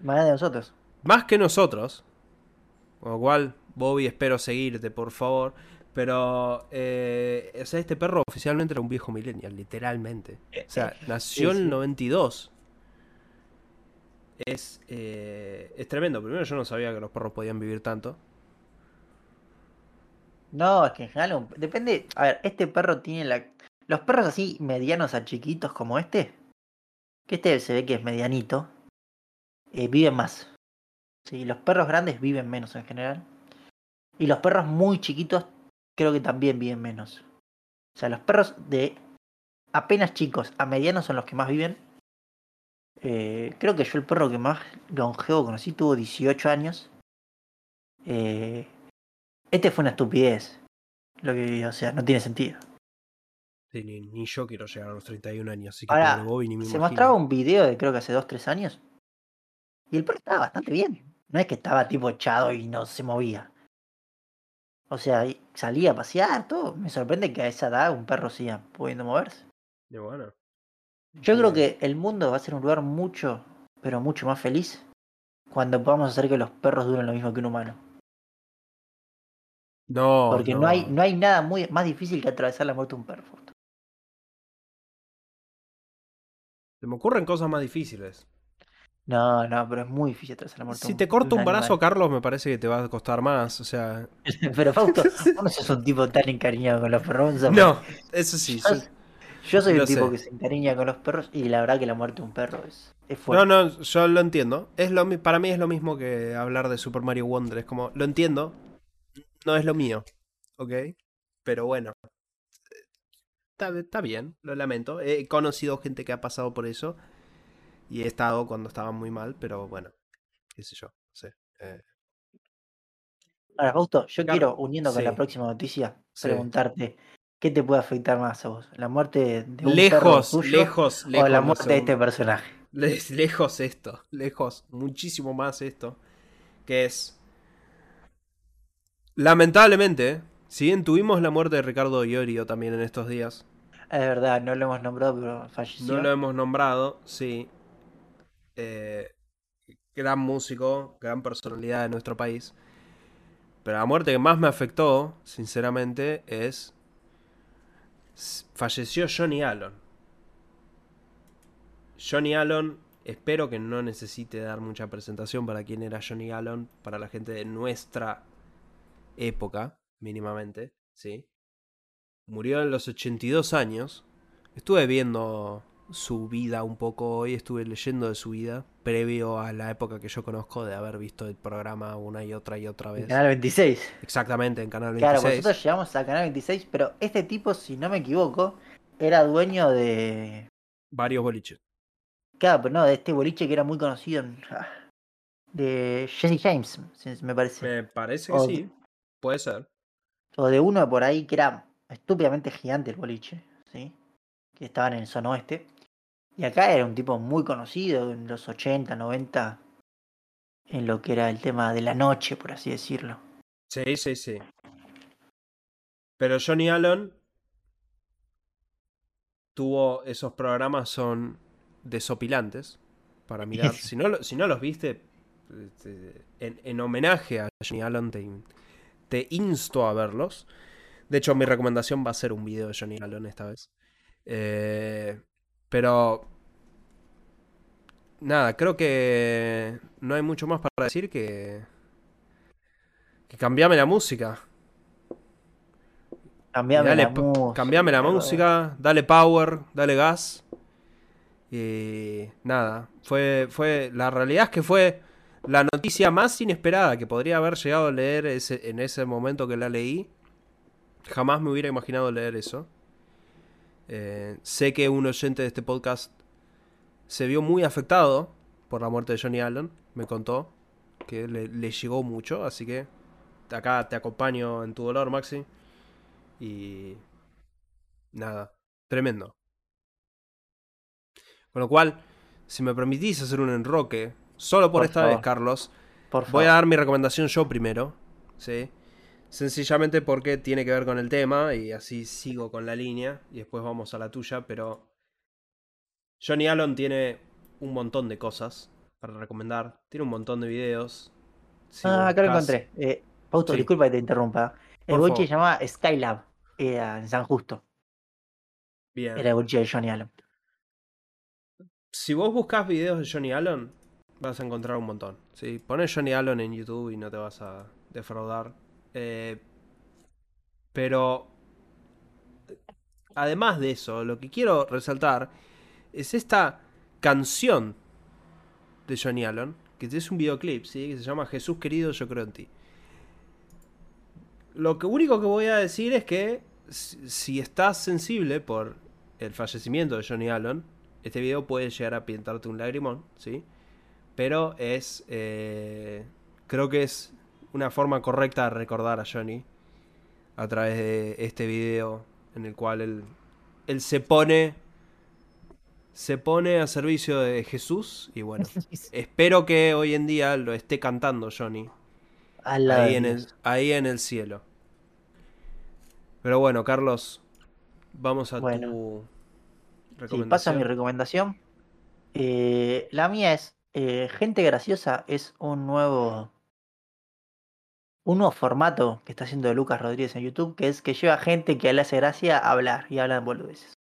Más de nosotros. Más que nosotros. Con lo cual, Bobby, espero seguirte, por favor. Pero, eh, o sea, este perro oficialmente era un viejo millennial, literalmente. O sea, nació en sí. el 92. Es, eh, es tremendo. Primero, yo no sabía que los perros podían vivir tanto. No, es que en general, un- depende. A ver, este perro tiene la. Los perros así medianos a chiquitos como este, que este se ve que es medianito, eh, viven más. Sí, los perros grandes viven menos en general. Y los perros muy chiquitos creo que también viven menos. O sea, los perros de apenas chicos a medianos son los que más viven. Eh, creo que yo el perro que más longevo conocí tuvo 18 años. Eh, este fue una estupidez. Lo que o sea, no tiene sentido. Sí, ni, ni yo quiero llegar a los 31 años, así que Ahora, Bobby ni me Se imagino. mostraba un video de creo que hace 2-3 años. Y el perro estaba bastante bien. No es que estaba tipo echado y no se movía. O sea, salía a pasear, todo. Me sorprende que a esa edad un perro siga pudiendo moverse. Y bueno. Yo creo que el mundo va a ser un lugar mucho, pero mucho más feliz cuando podamos hacer que los perros duren lo mismo que un humano. No, Porque no, hay, no hay nada muy, más difícil que atravesar la muerte de un perro. Se me ocurren cosas más difíciles. No, no, pero es muy difícil atravesar la muerte Si te de corto un animal. brazo, Carlos, me parece que te va a costar más. O sea. pero Fausto, vos no sos un tipo tan encariñado con los perros. No, eso sí. Yo, soy un tipo sé. que se encariña con los perros y la verdad que la muerte de un perro es, es fuerte. No, no, yo lo entiendo. Es lo, para mí es lo mismo que hablar de Super Mario Wonder. Es como, lo entiendo, no es lo mío, ¿ok? Pero bueno, está, está bien, lo lamento. He conocido gente que ha pasado por eso y he estado cuando estaba muy mal, pero bueno, qué sé yo, no sé. Eh, Ahora, Fausto, yo Claro, quiero, uniendo con sí. la próxima noticia, Sí. preguntarte, ¿qué te puede afectar más a vos? ¿La muerte de un perro lejos, tuyo lejos, lejos. o la muerte de este personaje? Le- lejos esto, lejos, muchísimo más esto, que es, lamentablemente, si bien tuvimos la muerte de Ricardo Iorio también en estos días, Es verdad, no lo hemos nombrado, pero falleció. no lo hemos nombrado, sí, eh, gran músico, gran personalidad de nuestro país, pero la muerte que más me afectó, sinceramente, es, falleció Johnny Allen. Johnny Allen, espero que no necesite dar mucha presentación para quién era Johnny Allen, para la gente de nuestra época, mínimamente, ¿sí? Murió a los 82 años. Estuve viendo su vida un poco hoy, estuve leyendo de su vida, previo a la época que yo conozco de haber visto el programa una y otra y otra vez. Canal 26. Exactamente, en Canal Claro, 26. nosotros llegamos a Canal 26, pero este tipo, si no me equivoco, era dueño de... Varios boliches. Claro, pero no, de este boliche que era muy conocido en... ah, De Jesse James, me parece. Me parece que O- sí, puede ser. O de uno por ahí que era estúpidamente gigante el boliche, ¿sí? Que estaba en el zona oeste. Y acá era un tipo muy conocido en los 80, 90, en lo que era el tema de la noche, por así decirlo. Sí, sí, sí. Pero Johnny Allen tuvo esos programas son desopilantes para mirar. Si no, si no los viste, este, en, en homenaje a Johnny Allen te, te insto a verlos. De hecho, mi recomendación va a ser un video de Johnny Allen esta vez. Eh, pero nada, creo que no hay mucho más para decir que que cambiame la música. Cambiame Dale la música. cambiame la música, dale power, dale gas. Y nada, fue, fue, la realidad es que fue la noticia más inesperada que podría haber llegado a leer ese, en ese momento que la leí. Jamás me hubiera imaginado leer eso. Eh, sé que un oyente de este podcast se vio muy afectado por la muerte de Johnny Allen. Me contó que le, le llegó mucho, así que acá te acompaño en tu dolor, Maxi. Y nada, tremendo. Con lo cual, si me permitís hacer un enroque, solo por, Por esta favor. vez, Carlos, Por favor. voy a dar mi recomendación yo primero. ¿sí? Sencillamente porque tiene que ver con el tema y así sigo con la línea y después vamos a la tuya, pero Johnny Allen tiene un montón de cosas para recomendar, tiene un montón de videos. Si Ah, acá lo encontré. Eh, Fausto, Sí. disculpa que te interrumpa. El boliche se llamaba Skylab. Era en San Justo. Bien. Era el boliche de Johnny Allen. Si vos buscas videos de Johnny Allen, vas a encontrar un montón. ¿sí? Pones Johnny Allen en YouTube y no te vas a defraudar. Eh, pero, además de eso, lo que quiero resaltar es esta canción de Johnny Allen, que es un videoclip, ¿sí? que se llama Jesús querido, yo creo en ti. Lo único que voy a decir es que si si estás sensible por el fallecimiento de Johnny Allen, este video puede llegar a pintarte un lagrimón, ¿sí? Pero es. eh, creo que es una forma correcta de recordar a Johnny a través de este video en el cual él, él se pone. Se pone a servicio de Jesús y bueno, espero que hoy en día lo esté cantando Johnny ahí en, el, ahí en el cielo. Pero bueno, Carlos, vamos a Bueno. tu Sí, recomendación. paso a mi recomendación. Eh, la mía es Eh, Gente Graciosa es un nuevo. Un nuevo formato que está haciendo Lucas Rodríguez en YouTube, que es que lleva gente que le hace gracia a hablar y hablan boludeces.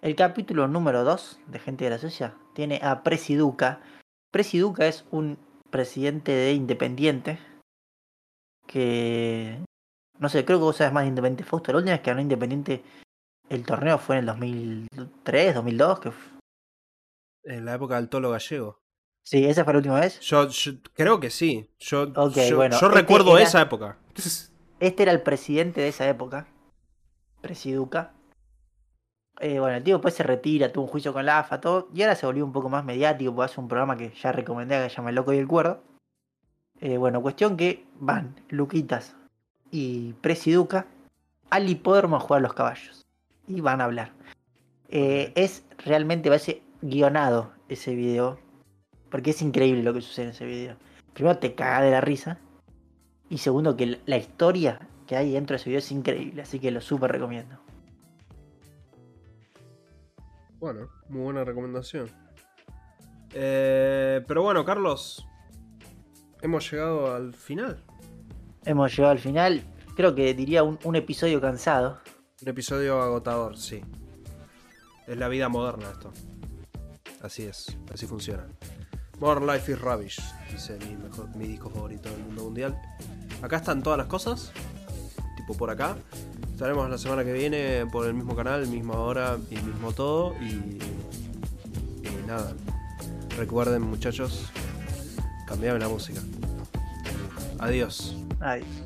El capítulo número 2 de Gente Graciosa tiene a Presiduca. Presiduca es un presidente de Independiente que. No sé, creo que vos sabes más de Independiente Fausto. La última vez que ganó Independiente el torneo fue en el 2003, 2002. Que... En la época del Tolo Gallego. Sí, esa fue la última vez. Yo, yo creo que sí. Yo, Ok, yo, bueno, yo este recuerdo era- esa época. Este era el presidente de esa época, Presiduca. Eh, bueno, el tío después se retira, tuvo un juicio con la AFA, todo, y ahora se volvió un poco más mediático, porque hace un programa que ya recomendé que se llama El Loco y el Cuerdo. Eh, bueno, cuestión que van Luquitas y Presiduca al hipódromo a jugar los caballos. Y van a hablar. Eh, Es realmente, parece guionado ese video. Porque es increíble lo que sucede en ese video. Primero te caga de la risa. Y segundo, que la historia que hay dentro de ese video es increíble, así que lo súper recomiendo. Bueno, muy buena recomendación. Eh, pero bueno, Carlos, hemos llegado al final. Hemos llegado al final, creo que diría un, un episodio cansado. Un episodio agotador, sí. Es la vida moderna esto. Así es, así funciona. Modern Life is Rubbish, dice mi, mejor, mi disco favorito del mundo mundial. Acá están todas las cosas, tipo por acá. Estaremos la semana que viene por el mismo canal, misma hora y mismo todo. Y, y nada, recuerden muchachos, cambiame la música. Adiós. Adiós.